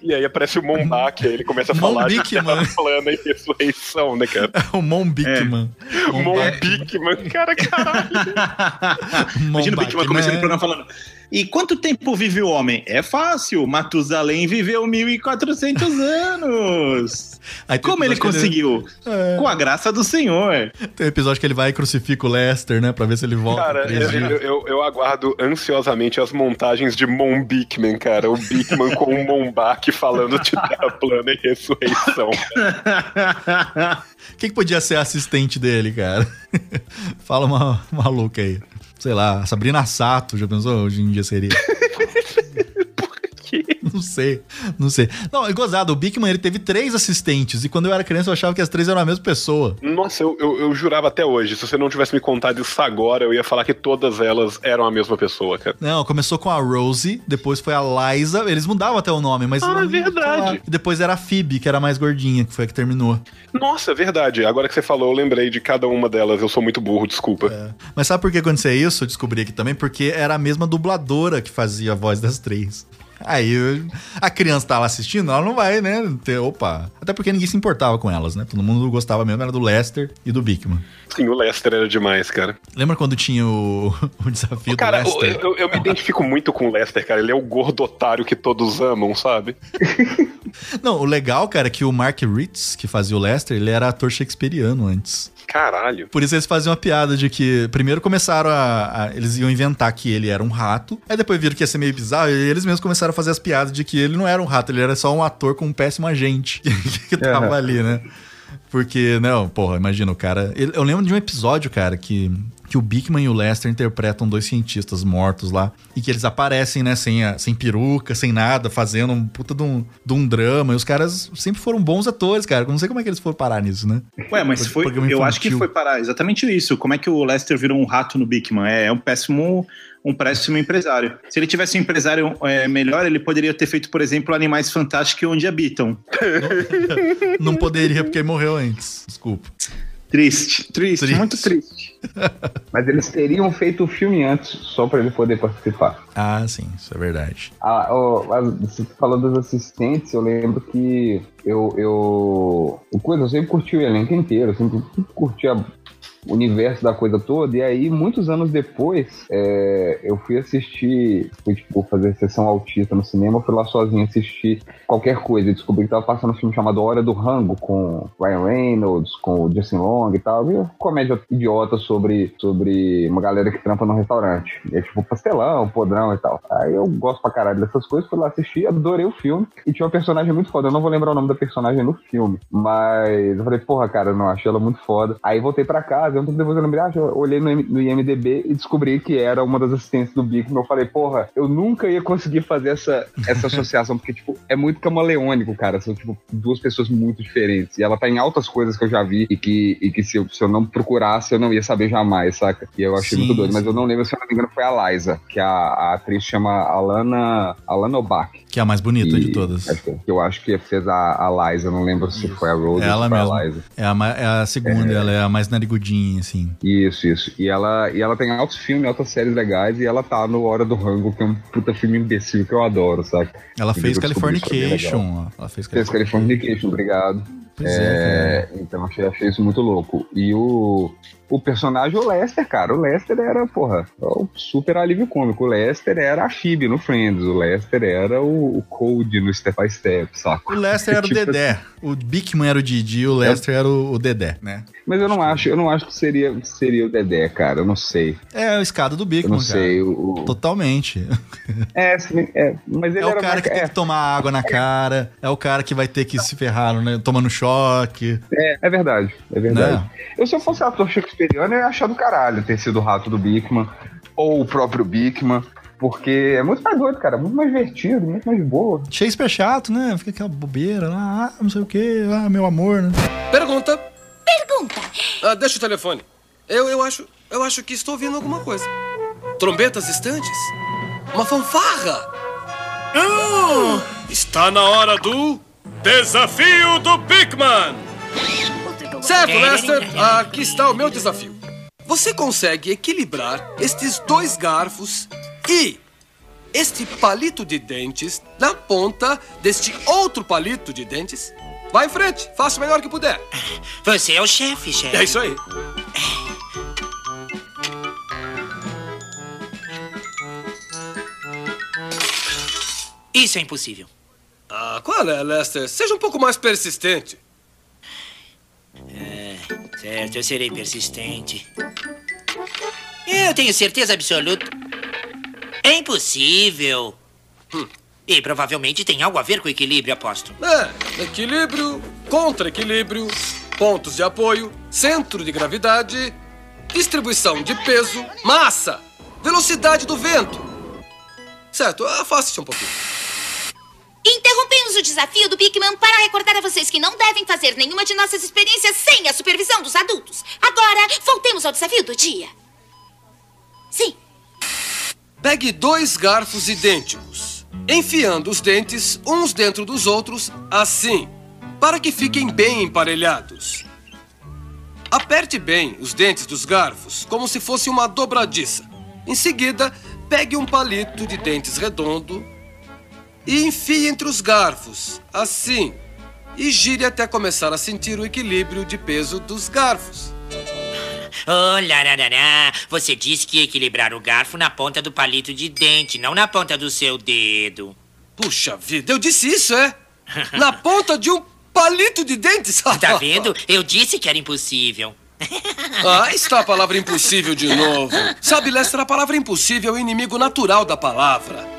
E aí aparece o Mombak, aí ele começa a falar de Mombikman. terra plana e ressurreição, né, cara? [laughs] o Mon Bigman. Cara, caralho. [laughs] Imagina o Bigman começando o programa falando. E quanto tempo vive o homem? É fácil. Matusalém viveu 1.400 anos. [laughs] Aí Como ele que ele- conseguiu? É. Com a graça do Senhor. Tem um episódio que ele vai e crucifica o Lester, né? Pra ver se ele volta. Cara, eu, eu, eu- eu aguardo ansiosamente as montagens de Mon Bikman, cara. O Bikman com o Mombak falando de terra plana e ressurreição. [laughs] Quem que podia ser assistente dele, cara? [laughs] Fala uma maluca aí. Sei lá, Sabrina Sato, já pensou? Hoje em dia seria. [laughs] [laughs] Não sei, não sei. Não, é gozado, o Bigman ele teve três assistentes e quando eu era criança eu achava que as três eram a mesma pessoa. Nossa, eu, eu, eu jurava até hoje. Se você não tivesse me contado isso agora, eu ia falar que todas elas eram a mesma pessoa, cara. Não, começou com a Rosie, depois foi a Liza, eles mudavam até o nome, mas... Ah, não- verdade. E depois era a Phoebe, que era a mais gordinha, que foi a que terminou. Nossa, é verdade. Agora que você falou, eu lembrei de cada uma delas. Eu sou muito burro, desculpa. Mas sabe por que aconteceu isso? Eu descobri aqui também, porque era a mesma dubladora que fazia a voz das três. Aí eu- a criança tá lá assistindo, ela não vai, né? Ter, opa. Até porque ninguém se importava com elas, né? Todo mundo gostava mesmo, era do Lester e do Bigman. Sim, o Lester era demais, cara. Lembra quando tinha o, [laughs] o desafio Cara, do eu, Lester? eu- eu me identifico muito com o Lester, cara. Ele é o gordo otário que todos amam, sabe? [laughs] Não, o legal, cara, é que o Mark Ritz, que fazia o Lester, ele era ator shakespeariano antes. Caralho. Por isso eles faziam uma piada de que primeiro começaram a, a- Eles iam inventar que ele era um rato, aí depois viram que ia ser meio bizarro, e eles mesmos começaram a fazer as piadas de que ele não era um rato, ele era só um ator com um péssimo agente [laughs] que tava Uhum. ali, né? Porque, não, porra, imagina o cara. ele- Eu lembro de um episódio, cara, que, que o Bigman e o Lester interpretam dois cientistas mortos lá. E que eles aparecem, né, sem, a- sem peruca, sem nada, fazendo um puta de um, de um drama. E os caras sempre foram bons atores, cara. Eu não sei como é que eles foram parar nisso, né? Ué, mas foi. Eu acho que foi parar exatamente isso. Como é que o Lester virou um rato no Bigman? É, é um péssimo. Um péssimo empresário. Se ele tivesse um empresário é, melhor, ele poderia ter feito, por exemplo, Animais Fantásticos Onde Habitam. Não poderia porque morreu antes. Desculpa. Triste, triste, muito triste. [laughs] Mas eles teriam feito o filme antes, só pra ele poder participar. Ah, sim, isso é verdade. Ah, as- você falou dos assistentes, eu lembro que eu, eu. O coisa, sempre curti o elenco inteiro, sempre curti a- universo da coisa toda, e aí, muitos anos depois, é, eu fui assistir, fui tipo, fazer sessão autista no cinema, fui lá sozinho assistir qualquer coisa, e descobri que tava passando um filme chamado Hora do Rango, com Ryan Reynolds, com o Justin Long e tal, e comédia idiota sobre, sobre uma galera que trampa num restaurante. E é tipo pastelão, podrão e tal. Aí eu gosto pra caralho dessas coisas, fui lá assistir, adorei o filme, e tinha uma personagem muito foda, eu não vou lembrar o nome da personagem no filme, mas eu falei, porra, cara, não achei ela muito foda. Aí voltei pra casa, um tempo depois eu lembrei, ah, eu olhei no, no IMDB e descobri que era uma das assistentes do Bigman. Eu falei, porra, eu nunca ia conseguir fazer essa, essa associação, porque, tipo, é muito camaleônico, cara. São, tipo, duas pessoas muito diferentes. E ela tá em altas coisas que eu já vi e que, e que se, eu, se eu não procurasse, eu não ia saber jamais, saca? E eu achei Sim, muito doido. Mas sim. eu não lembro, se eu não me engano, foi a Liza, que a, a atriz chama Alana, Alana Obach. Que é a mais bonita de todas. Que- Eu acho que fez a, a Liza, não lembro se foi a Rose É ou ela mesmo. a Liza. É a, é a segunda, ela é a mais narigudinha, assim. Isso, isso. E ela, e ela tem altos filmes, altas séries legais, e ela tá no Hora do Rango, que é um puta filme imbecil que eu adoro, saca? Ela E fez legal. Californication. Ela fez Fez Californication, obrigado. Pois É, então achei, achei isso muito louco. E o, o personagem, o Lester, cara, o Lester era, porra, o super alívio cômico. O Lester era a Phoebe no Friends, o Lester era o, o Code no Step by Step, saca? O Lester era o [laughs] Tipo Dedé. O Bigman era o Didi, o Lester era o, o Dedé, né? Mas eu não acho, eu não acho que seria, seria o Dedé, cara, eu não sei. É a escada do Eu Bigman, não sei, cara. o, o- Totalmente. [laughs] É, sim, é, mas ele É o era cara mais- que tem é, que tomar água na cara, é o cara que vai ter que se ferrar, né? Tomando choque. É, é verdade, é verdade. Né? Eu, se eu fosse ator shakespeariano, eu ia achar do caralho ter sido o rato do Bigman, ou o próprio Bigman. Porque é muito mais doido, cara. Muito mais divertido, muito mais boa. Shakespeare é chato, né? Fica aquela bobeira lá, ah, não sei o que, ah, meu amor, né? Pergunta. Pergunta. Ah, deixa o telefone. Eu, eu acho. Eu acho que estou ouvindo alguma coisa. Trombetas distantes? Uma fanfarra? Ah, está na hora do desafio do Bigman! Certo, Lester, aqui está o meu desafio. Você consegue equilibrar estes dois garfos e este palito de dentes na ponta deste outro palito de dentes? Vá em frente, faça o melhor que puder. Você é o chefe, chefe. É isso aí. Isso é impossível. Ah, qual é, Lester? Seja um pouco mais persistente. É, certo, eu serei persistente. Eu tenho certeza absoluta. É impossível. Hum. E provavelmente tem algo a ver com equilíbrio, aposto. É, equilíbrio, contra-equilíbrio, pontos de apoio, centro de gravidade, distribuição de peso, massa, velocidade do vento. Certo, afaste-se um pouquinho. Interrompemos o desafio do Bigman para recordar a vocês que não devem fazer nenhuma de nossas experiências sem a supervisão dos adultos. Agora, voltemos ao desafio do dia. Sim. Pegue dois garfos idênticos, enfiando os dentes uns dentro dos outros, assim, para que fiquem bem emparelhados. Aperte bem os dentes dos garfos, como se fosse uma dobradiça. Em seguida, pegue um palito de dentes redondo e enfie entre os garfos, assim, e gire até começar a sentir o equilíbrio de peso dos garfos. Oh, lararará. Você disse que ia equilibrar o garfo na ponta do palito de dente, não na ponta do seu dedo. Puxa vida, eu disse isso, é? [laughs] Na ponta de um palito de dentes? Tá [laughs] vendo? Eu disse que era impossível. [laughs] Ah, está a palavra impossível de novo. Sabe, Lester, a palavra impossível é o inimigo natural da palavra.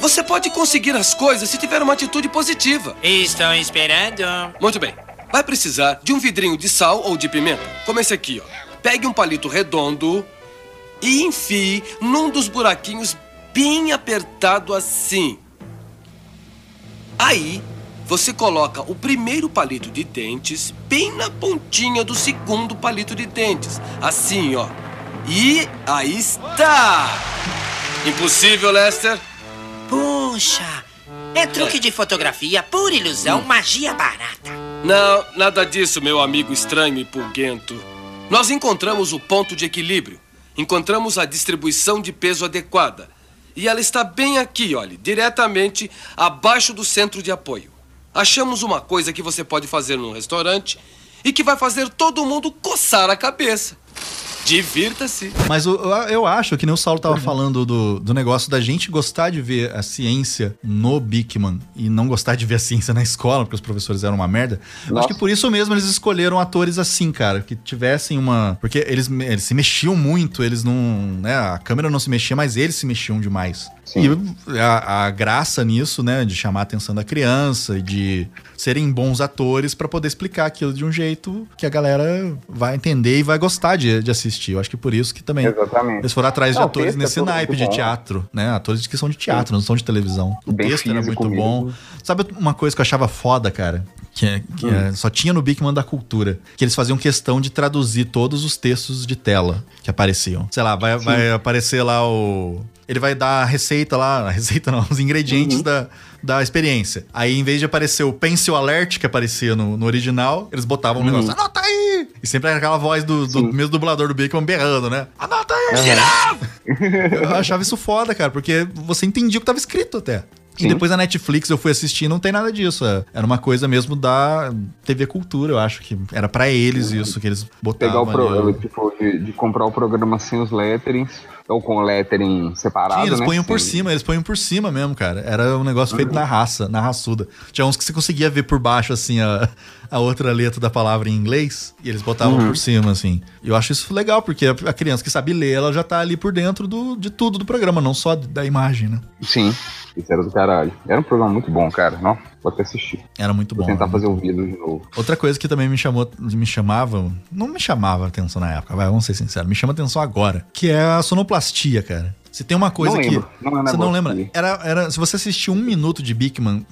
Você pode conseguir as coisas se tiver uma atitude positiva. Estão esperando. Muito bem. Vai precisar de um vidrinho de sal ou de pimenta, como esse aqui, ó. Pegue um palito redondo e enfie num dos buraquinhos bem apertado assim. Aí, você coloca o primeiro palito de dentes bem na pontinha do segundo palito de dentes. Assim, ó. E aí está! Impossível, Lester? Puxa, é truque de fotografia, pura ilusão, magia barata. Não, nada disso, meu amigo estranho e pulguento. Nós encontramos o ponto de equilíbrio. Encontramos a distribuição de peso adequada. E ela está bem aqui, olhe, diretamente abaixo do centro de apoio. Achamos uma coisa que você pode fazer num restaurante e que vai fazer todo mundo coçar a cabeça. Divirta-se. Mas eu, eu acho que nem o Saulo tava falando do, do negócio da gente gostar de ver a ciência no Bigman e não gostar de ver a ciência na escola, porque os professores eram uma merda. Eu acho que por isso mesmo eles escolheram atores assim, cara, que tivessem uma. Porque eles, eles se mexiam muito, eles não. Né, a câmera não se mexia, mas eles se mexiam demais. E a, a graça nisso, né, de chamar a atenção da criança e de serem bons atores pra poder explicar aquilo de um jeito que a galera vai entender e vai gostar de, de assistir. Eu acho que por isso que também Exatamente. eles foram atrás de Não, atores é nesse todo naipe de bom. teatro, né? Atores que são de teatro, não são de televisão. O Bem texto era muito bom. mesmo. Sabe uma coisa que eu achava foda, cara? Que, é- que é- só tinha no Bigman da Cultura. Que eles faziam questão de traduzir todos os textos de tela que apareciam. Sei lá, vai, vai aparecer lá o. Ele vai dar a receita lá, a receita não, [laughs] os ingredientes Uhum. da, da experiência. Aí, em vez de aparecer o pencil alert que aparecia no, no original, eles botavam um Uhum. negócio, anota aí! E sempre era aquela voz do, do mesmo dublador do Bigman berrando, né? Anota aí! [laughs] Eu achava isso foda, cara, porque você entendia o que tava escrito até. E Sim. depois a Netflix eu fui assistir não tem nada disso. é. Era uma coisa mesmo da TV Cultura, eu acho que era pra eles isso que eles Pegar botavam. o pro, ali. tipo, de, de comprar o programa sem os letterings, ou com lettering separado, Sim, eles né? põem por Sem- cima, eles põem por cima mesmo, cara. Era um negócio feito na raça, na raçuda. Tinha uns que você conseguia ver por baixo, assim, a, a outra letra da palavra em inglês, e eles botavam Uhum. por cima, assim. E eu acho isso legal, porque a, criança que sabe ler, ela já tá ali por dentro do, de tudo do programa, não só da imagem, né? Sim, isso era do caralho. Era um programa muito bom, cara. Não, vou até assistir. Era muito Vou bom. tentar era fazer o vídeo de novo. Outra coisa que também me chamou, me chamava, não me chamava atenção na época, vai, vamos ser sinceros, me chama atenção agora, que é a sonoplastia, cara. Se tem uma coisa Não que. Não é um você não lembra? Era, era, se você assistir um minuto de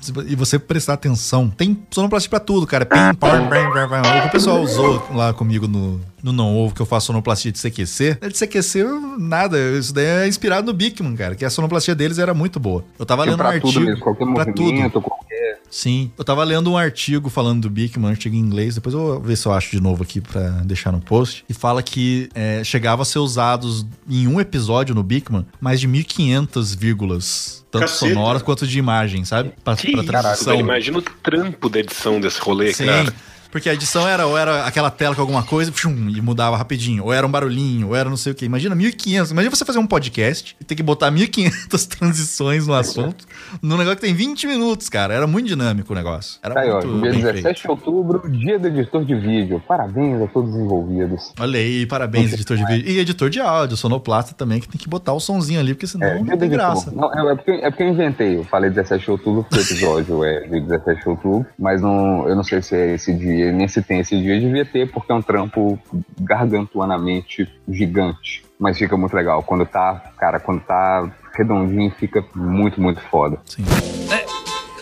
se- e você prestar atenção, tem sonoplastia pra tudo, cara. Pim, pam, pam, pam, pam. O que o pessoal usou lá comigo no, no Não Ovo, que eu faço sonoplastia de CQC. De CQC, nada. Isso daí é inspirado no Bigman, cara. Que a sonoplastia deles era muito boa. Eu tava lendo um pra tudo artigo. mesmo, qualquer pra movimento, qualquer. Sim. Eu tava lendo um artigo falando do Bigman, um artigo em inglês. Depois eu vou ver se eu acho de novo aqui pra deixar no post. E fala que é, chegava a ser usados em um episódio no Bigman mais de 1500 vírgulas. Tanto Caceta. sonoras quanto de imagem, sabe? Pra, Que pra tradução. velho, imagina o trampo da edição desse rolê, Sim. cara. Porque a edição era, ou era aquela tela com alguma coisa tchum, e mudava rapidinho, ou era um barulhinho, ou era não sei o que. Imagina 1500. Imagina você fazer um podcast e ter que botar 1500 [laughs] transições no assunto, num negócio que tem 20 minutos, cara. Era muito dinâmico o negócio. Era Tá aí, ó, muito dia bem 17 feito. de outubro, dia do editor de vídeo. Parabéns a todos os envolvidos. Olha aí, parabéns, editor de vídeo. E editor de áudio, sonoplasta também, que tem que botar o sonzinho ali, porque senão É, não dia tem graça. Não, é, é porque, é porque eu inventei. Eu falei 17 de outubro porque o episódio é de 17 de outubro, mas não, eu não sei se é esse dia, nem se tem esse dia. Devia ter, porque é um trampo gargantuanamente gigante. Mas fica muito legal. Quando tá, cara, quando tá redondinho, fica muito, muito foda.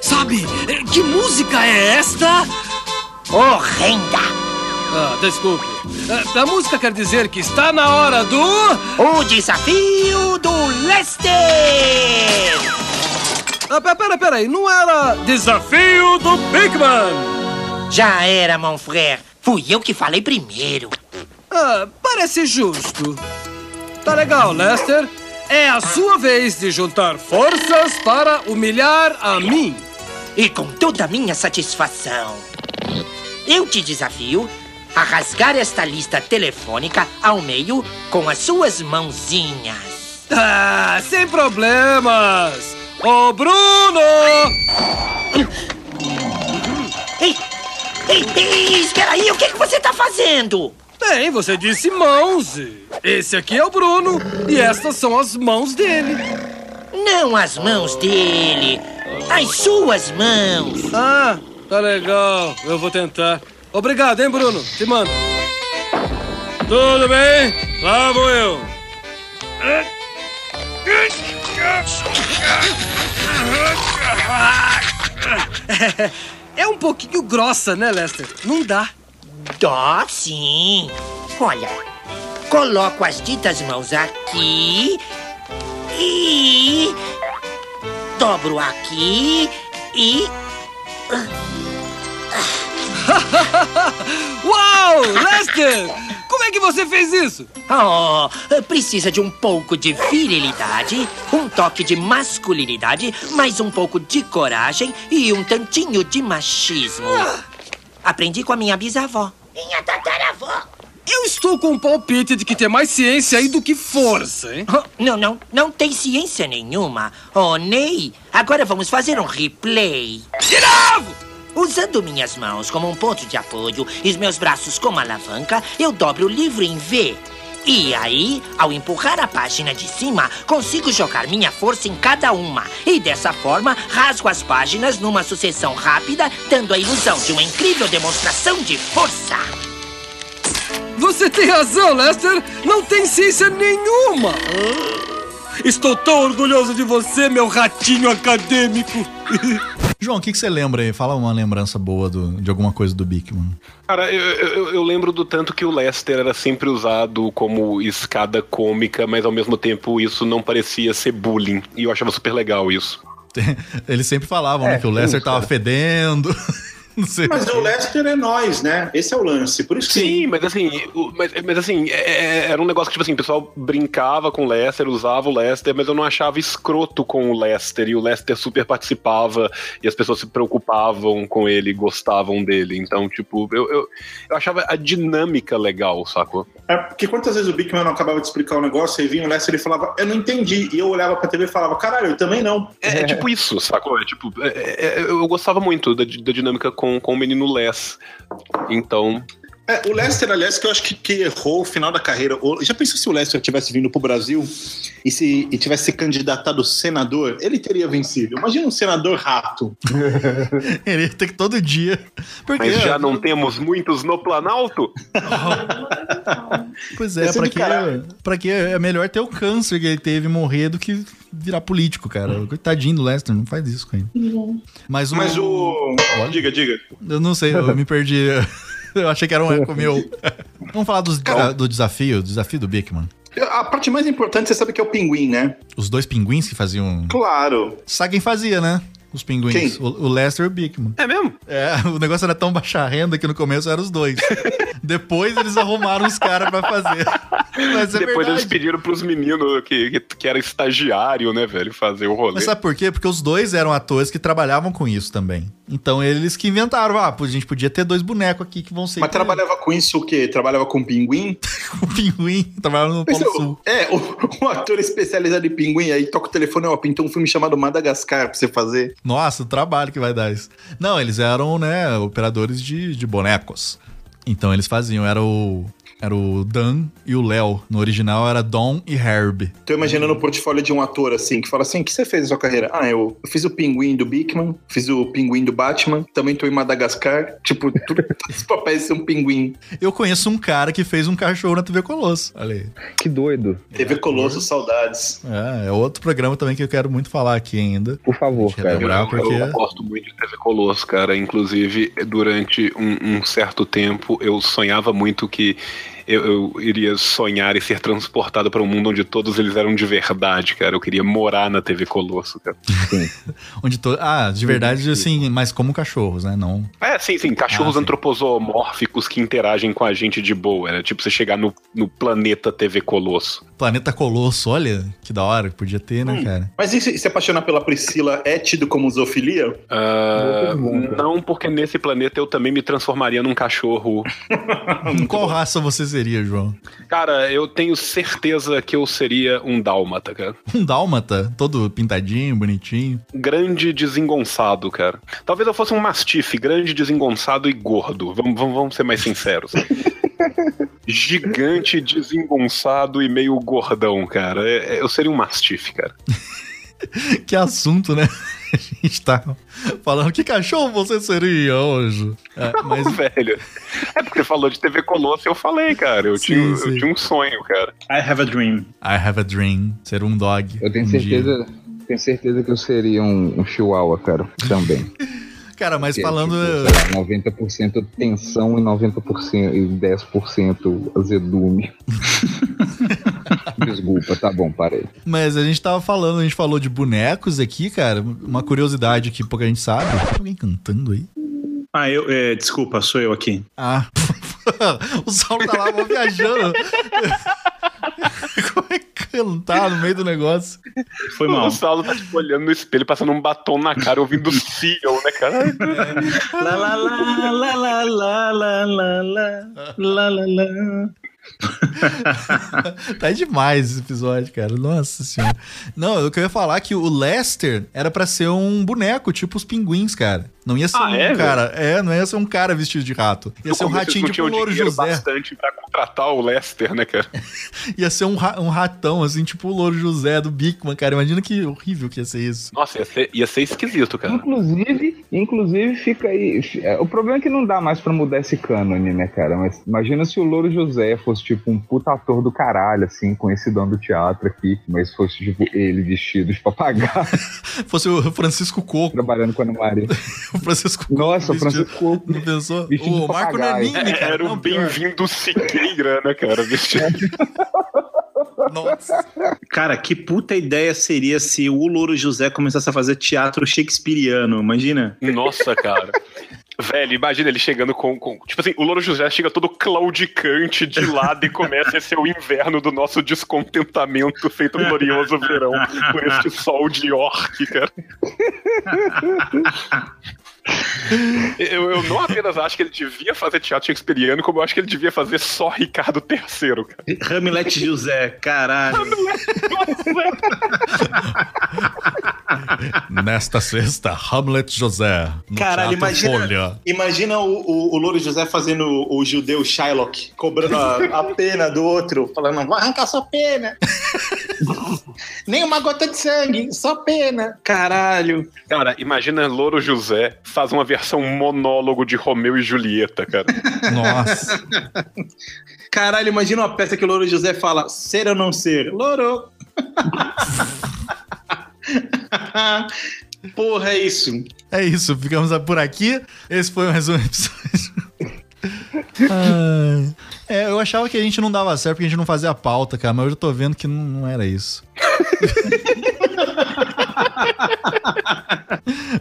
Sabe, eh, que música é esta? Horrenda! Ah, desculpe. Eh, A música quer dizer que está na hora do. O desafio do Lester! Ah, pe- pera, pera aí, não era Desafio do Bigman? Já era, mon frère. Fui eu que falei primeiro. Ah, parece justo. Tá legal, Lester. É a sua vez de juntar forças para humilhar a mim. E com toda a minha satisfação. Eu te desafio a rasgar esta lista telefônica ao meio com as suas mãozinhas. Ah, sem problemas. Ô, Bruno! Ei, ei, espera aí, o que, que você tá fazendo? Bem, você disse mãos. Esse aqui é o Bruno e estas são as mãos dele. Não as mãos dele, as suas mãos. Ah, tá legal. Eu vou tentar. Obrigado, hein, Bruno? Te mando. Tudo bem? Lá vou eu. [laughs] É um pouquinho grossa, né, Lester? Não dá. Dó, sim. Olha, coloco as ditas mãos aqui e dobro aqui e [laughs] Uau, Lester! Como é que você fez isso? Oh, precisa de um pouco de virilidade, um toque de masculinidade, mais um pouco de coragem e um tantinho de machismo. Aprendi com a minha bisavó. Minha tataravó. Eu estou com um palpite de que tem mais ciência aí do que força, hein? Não, não, não tem ciência nenhuma. Oh, Ney, agora vamos fazer um replay. De novo! Usando minhas mãos como um ponto de apoio e os meus braços como alavanca, eu dobro o livro em V. E aí, ao empurrar a página de cima, consigo jogar minha força em cada uma. E dessa forma, rasgo as páginas numa sucessão rápida, dando a ilusão de uma incrível demonstração de força. Você tem razão, Lester. Não tem ciência nenhuma. Estou tão orgulhoso de você, meu ratinho acadêmico. [laughs] João, o que, que você lembra aí? Fala uma lembrança boa do- de alguma coisa do Bigman. Cara, eu, eu, eu lembro do tanto que o Lester era sempre usado como escada cômica, mas ao mesmo tempo isso não parecia ser bullying. E eu achava super legal isso. [laughs] Eles sempre falavam, né? Que o Lester tava fedendo. [laughs] [laughs] Não sei. Mas o Lester é nós, né? Esse é o lance. Por isso que. Sim, mas assim, o- mas, mas assim, é- é- era um negócio que, tipo assim, o pessoal brincava com o Lester, usava o Lester, mas eu não achava escroto com o Lester, e o Lester super participava, e as pessoas se preocupavam com ele, gostavam dele. Então, tipo, eu, eu, eu achava a dinâmica legal, sacou? É porque quantas vezes o Bigman não acabava de explicar o negócio, aí vinha o Lester e falava, eu não entendi. E eu olhava pra TV e falava, caralho, eu também não. É, é tipo isso, sacou? É tipo, é- é- eu gostava muito da, da dinâmica com, com o menino Les. Então, É, o Lester, aliás, que eu acho que, que errou o final da carreira. O- Já pensou se o Lester tivesse vindo pro Brasil e, se, e tivesse se candidatado senador? Ele teria vencido. Imagina um senador rato. [laughs] Ele ia ter que todo dia. Porque mas já não temos muitos no Planalto? [laughs] Pois é, é pra do que, pra que é melhor ter o câncer que ele teve e morrer do que virar político, cara. Coitadinho do Lester, não faz isso com ele. Mas o. Mas o. Diga, diga. Eu não sei, eu me perdi. [laughs] [laughs] Eu achei que era um eco meu. [laughs] Vamos falar dos- Cara- do desafio, do desafio do Bigman. A parte mais importante, você sabe que é o pinguim, né? Os dois pinguins que faziam. Claro. Sabe quem fazia, né? Os pinguins. Quem? O, o Lester e o Bigman. É mesmo? É, [laughs] o negócio era tão baixa renda que no começo eram os dois. Depois eles arrumaram os caras pra fazer. Mas é Depois eles verdade. pediram pros meninos que, que, que era estagiário, né, velho, fazer o rolê. Mas sabe por quê? Porque os dois eram atores que trabalhavam com isso também. Então eles que inventaram, ah, a gente podia ter dois bonecos aqui que vão ser. Mas trabalhava com isso o quê? Trabalhava com pinguim? [laughs] com pinguim, trabalhava no Polo Sul. É, o, um ator especializado em pinguim, aí toca o telefone, ó, pintou um filme chamado Madagascar pra você fazer. Nossa, o trabalho que vai dar isso. Não, eles eram, né, operadores de, de bonecos. Então eles faziam, era o. Era o Dan e o Léo. No original era Don e Herb. Tô imaginando o portfólio de um ator assim, que fala assim: o que você fez na sua carreira? Ah, eu, eu fiz o pinguim do Bigman, fiz o pinguim do Batman, também tô em Madagascar. Tipo, tudo, [laughs] todos os papéis são pinguim. Eu conheço um cara que fez um cachorro na TV Colosso. Olha aí. Que doido. TV Colosso, saudades. É, é outro programa também que eu quero muito falar aqui ainda. Por favor, cara. Lembrar porque. Eu gosto muito de TV Colosso, cara. Inclusive, durante um, um certo tempo, eu sonhava muito que eu, eu iria sonhar e ser transportado para um mundo onde todos eles eram de verdade, cara. Eu queria morar na TV Colosso, cara. [laughs] Onde to... Ah, de verdade, assim, mas como cachorros, né? Não. É, sim, sim. Cachorros Ah, sim. antropomórficos que interagem com a gente de boa. Era tipo você chegar no, no planeta TV Colosso. Planeta Colosso, olha que da hora, podia ter, né, cara? Mas e se se apaixonar pela Priscila é tido como zoofilia? Ah, não, porque nesse planeta eu também me transformaria num cachorro. [laughs] Qual raça você seria, João? Cara, eu tenho certeza que eu seria um dálmata, cara. Um dálmata, todo pintadinho, bonitinho. Grande desengonçado, cara. Talvez eu fosse um mastife, grande, desengonçado e gordo. Vamos, vamos, vamos ser mais sinceros. [laughs] Gigante, desengonçado e meio gordão, cara. É- é- eu seria um mastife, cara. [laughs] [laughs] Que assunto, né? [laughs] A gente tá falando que cachorro você seria hoje. É, mas Velho. É porque você falou de TV Colosso e eu falei, cara. Eu, Sim, tinha, eu sim. tinha um sonho, cara. I have a dream. I have a dream. Ser um dog. Eu tenho um certeza, tenho certeza que eu seria um, um chihuahua, cara, também. [laughs] Cara, mas é, falando. tipo, sei lá, 90% tensão e 90% e 10% azedume. [laughs] Desculpa, tá bom, parei. Mas a gente tava falando, a gente falou de bonecos aqui, cara. Uma curiosidade que pouca gente sabe. Tem Alguém cantando aí? Ah, eu. é, desculpa, sou eu aqui. Ah, [laughs] o Saulo tá lá vou viajando. [laughs] [laughs] Como é que cantar no meio do negócio? Foi mal. O Saulo tá tipo olhando no espelho, passando um batom na cara, ouvindo Seal, né, cara? [laughs] Lá, lá, lá, lá, lá, lá, lá, lá, lá, lá, lá, lá. [laughs] tá demais esse episódio, cara. Nossa senhora. Não, eu queria falar que o Lester era pra ser um boneco, tipo os pinguins, cara. Não ia ser Ah, um é, cara. É, não ia ser um cara vestido de rato. Ia ser um ratinho tipo o Louro José. bastante pra contratar o Lester, né, cara? [laughs] Ia ser um, ra- um ratão, assim, tipo o Louro José do Bigman, cara. Imagina que horrível que ia ser isso. Nossa, ia ser, ia ser esquisito, cara. Inclusive, inclusive fica aí. é, O problema é que não dá mais pra mudar esse cânone, né, cara? Mas imagina se o Louro José fosse tipo um puta ator do caralho, assim, conhecidão do teatro aqui, mas fosse tipo ele vestido de papagaio, [laughs] Fosse o Francisco Coco. trabalhando com a Ana Maria. [laughs] O Francisco Coco. Nossa, vestido- Francisco Coco. Não pensou? Vestido O Marco. Nanini, É, cara. era pior. bem-vindo Siqueira, né, cara? Vestido. [laughs] Nossa. Cara, que puta ideia seria se o Louro José começasse a fazer teatro shakespeariano, imagina? Nossa, cara. Velho, imagina ele chegando com, com- Tipo assim, o Louro José chega todo claudicante de lado e começa esse o inverno do nosso descontentamento feito no glorioso verão com este sol de York, cara. Eu, eu não apenas acho que ele devia fazer teatro shakespeariano, como eu acho que ele devia fazer só Ricardo III, cara. Hamlet José, caralho. Nesta sexta, Hamlet José. no Caralho, imagina, Folha. imagina o, o, o Louro José fazendo o judeu Shylock, cobrando a, a pena do outro, falando, vai arrancar sua pena. [laughs] Nem uma gota de sangue, só pena. Caralho. Cara, imagina Louro José faz uma versão monólogo de Romeu e Julieta, cara. [laughs] Nossa. Caralho, imagina uma peça que o Louro José fala, ser ou não ser? Louro. [laughs] [laughs] Porra, é isso. É isso, ficamos por aqui. Esse foi mais um [laughs] episódio. Ai. É, eu achava que a gente não dava certo porque a gente não fazia pauta, cara, mas eu já tô vendo que não, não era isso. [laughs]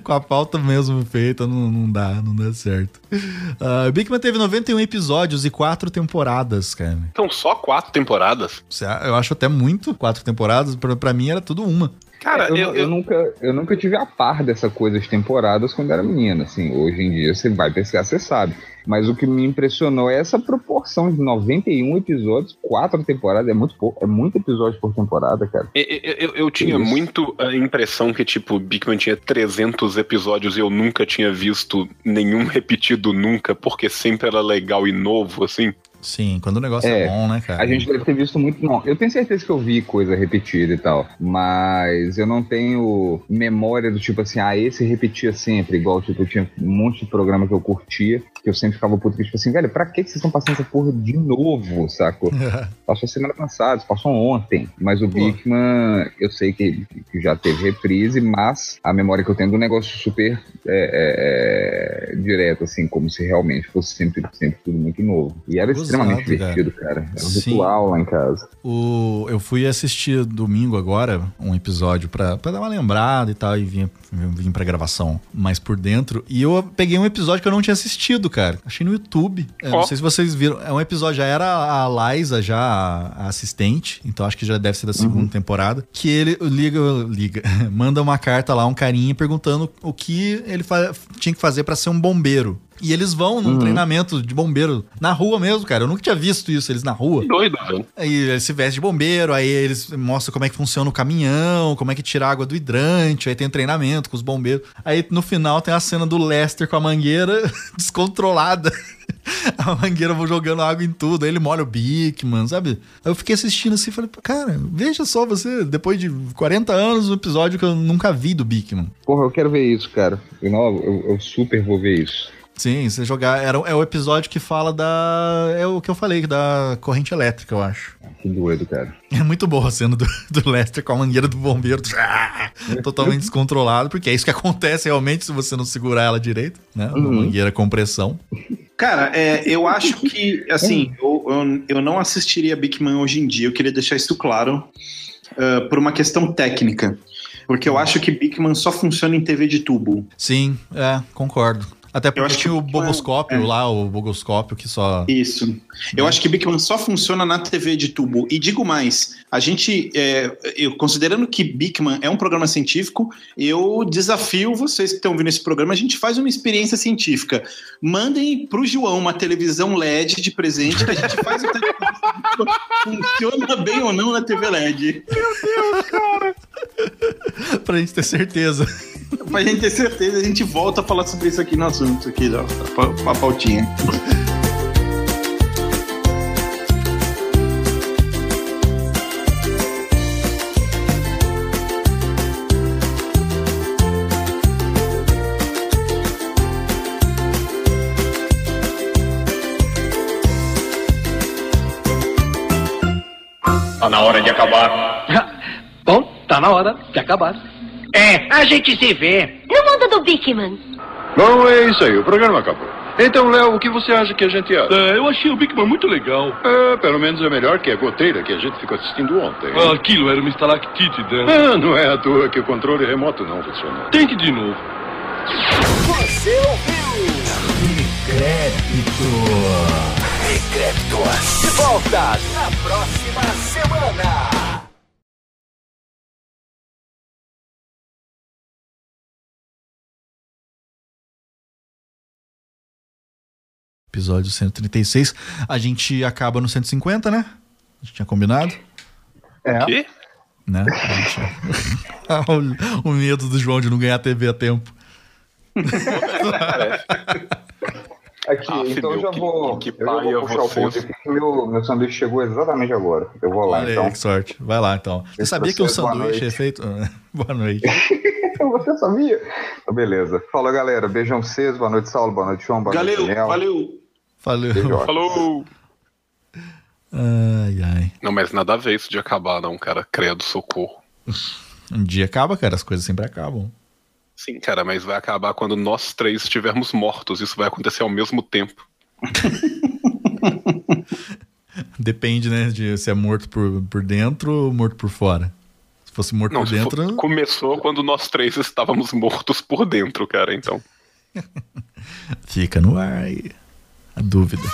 Com a pauta mesmo feita, não, não dá, não dá certo. Uh, Big Man teve 91 episódios e quatro temporadas, cara. Então, só quatro temporadas? Eu acho até muito quatro temporadas, pra, pra mim era tudo uma. Cara, eu, eu, Nunca, eu nunca tive a par dessa coisa de temporadas quando era menina. Assim, hoje em dia você vai pesquisar, você sabe. Mas o que me impressionou é essa proporção de 91 episódios, quatro temporadas, é muito pouco, é muito episódio por temporada, cara. Eu, eu, eu tinha Isso. muito a impressão que, tipo, Big Man tinha 300 episódios e eu nunca tinha visto nenhum [laughs] repetido nunca, porque sempre era legal e novo, assim. Sim, quando o negócio é, É, bom, né, cara? A gente deve ter visto muito. Não, eu tenho certeza que eu vi coisa repetida e tal. Mas eu não tenho memória do tipo assim, ah, esse repetia sempre. Igual, tipo, eu tinha um monte de programa que eu curtia, que eu sempre ficava puto, que, tipo assim, velho, pra que vocês estão passando essa porra de novo, sacou? [laughs] passou semana passada, passou ontem. Mas o Bigman, eu sei que, que já teve reprise, mas a memória que eu tenho do negócio super é, é, é, direto, assim, como se realmente fosse sempre, sempre tudo muito novo. E era Gozado, extremamente cara. divertido, cara. Era um Sim. ritual lá em casa. O, eu fui assistir domingo agora um episódio pra, pra dar uma lembrada e tal, e vim, vim pra gravação mais por dentro. E eu peguei um episódio que eu não tinha assistido, cara. Achei no YouTube. Ó. Não sei se vocês viram. É um episódio, já era a Liza, já a, assistente, então acho que já deve ser da segunda temporada. Que ele liga, liga, [laughs] manda uma carta lá, um carinha perguntando o que ele fa- tinha que fazer pra ser um bombeiro. E eles vão num Uhum. treinamento de bombeiro na rua mesmo, cara. Eu nunca tinha visto isso, eles na rua. Doido, velho. Aí eles se vestem de bombeiro, aí eles mostram como é que funciona o caminhão, como é que tira a água do hidrante, aí tem treinamento com os bombeiros. Aí no final tem a cena do Lester com a mangueira [laughs] descontrolada. [laughs] A mangueira jogando água em tudo, aí ele molha o bico, mano, sabe? Aí eu fiquei assistindo assim e falei, cara, veja só você, depois de 40 anos, um episódio que eu nunca vi do Bigman. Porra, eu quero ver isso, cara. Eu, eu, eu super vou ver isso. Sim, você jogar. Era, é o episódio que fala da. É o que eu falei, da corrente elétrica, eu acho. Que doido, cara. É muito boa a cena do, do Lester com a mangueira do bombeiro. [laughs] Totalmente descontrolado, porque é isso que acontece realmente se você não segurar ela direito, né? Uma Uhum. mangueira com pressão. Cara, é, eu acho que, assim, eu, eu, eu não assistiria Big Man hoje em dia, eu queria deixar isso claro, ah, por uma questão técnica. Porque eu acho que Big Man só funciona em TV de tubo. Sim, é, concordo. Até porque acho tinha que o bogoscópio é. lá, o bogoscópio que só. Isso. Eu acho que Big Man só funciona na TV de tubo. E digo mais, a gente, é, eu, considerando que Big Man é um programa científico, eu desafio vocês que estão vendo esse programa, a gente faz uma experiência científica. Mandem pro João uma televisão LED de presente, que a gente faz o funciona bem ou não na TV LED. [laughs] pra gente ter certeza. Pra gente ter certeza, a gente volta a falar sobre isso aqui no assunto, aqui, ó, a, a pautinha. Tá na hora de acabar. [laughs] Bom, tá na hora de acabar. É, a gente se vê. No mundo do Bigman. Bom, é isso aí, o programa acabou. Então, Léo, o que você acha que a gente acha? É, eu achei o Big Man muito legal. É, pelo menos é melhor que a goteira que a gente ficou assistindo ontem. Ah, aquilo era uma estalactite dela. Ah, não é à toa que o controle remoto não funcionou. Tente de novo. Você ouviu? Decrépito. Decrépitos. De volta na próxima semana. Episódio 136. A gente acaba no 150, né? A gente tinha combinado. É. Quê? Né? o, [laughs] o medo do João de não ganhar TV a tempo. [laughs] Aqui, então eu já vou. que eu já vou puxar o vocês. ponto aqui, que meu, meu sanduíche chegou exatamente agora. Eu vou lá, Olha então. aí, que sorte. Vai lá, então. Você Esse sabia que um sanduíche é feito... [laughs] boa noite. Você sabia? Então, beleza. Falou, galera. Beijão pra vocês. Boa noite, Saulo. Boa noite, João. Boa noite, Daniel. valeu. Valeu. Falou! Ai, ai. Não, mas nada a ver isso de acabar, não, cara. Credo, socorro. Um dia acaba, cara. As coisas sempre acabam. Sim, cara, mas vai acabar quando nós três estivermos mortos. Isso vai acontecer ao mesmo tempo. [laughs] Depende, né, de se é morto por, por dentro ou morto por fora. Se fosse morto Não, por se for- dentro, começou quando nós três estávamos mortos por dentro, cara, então. [laughs] fica no ar aí a dúvida.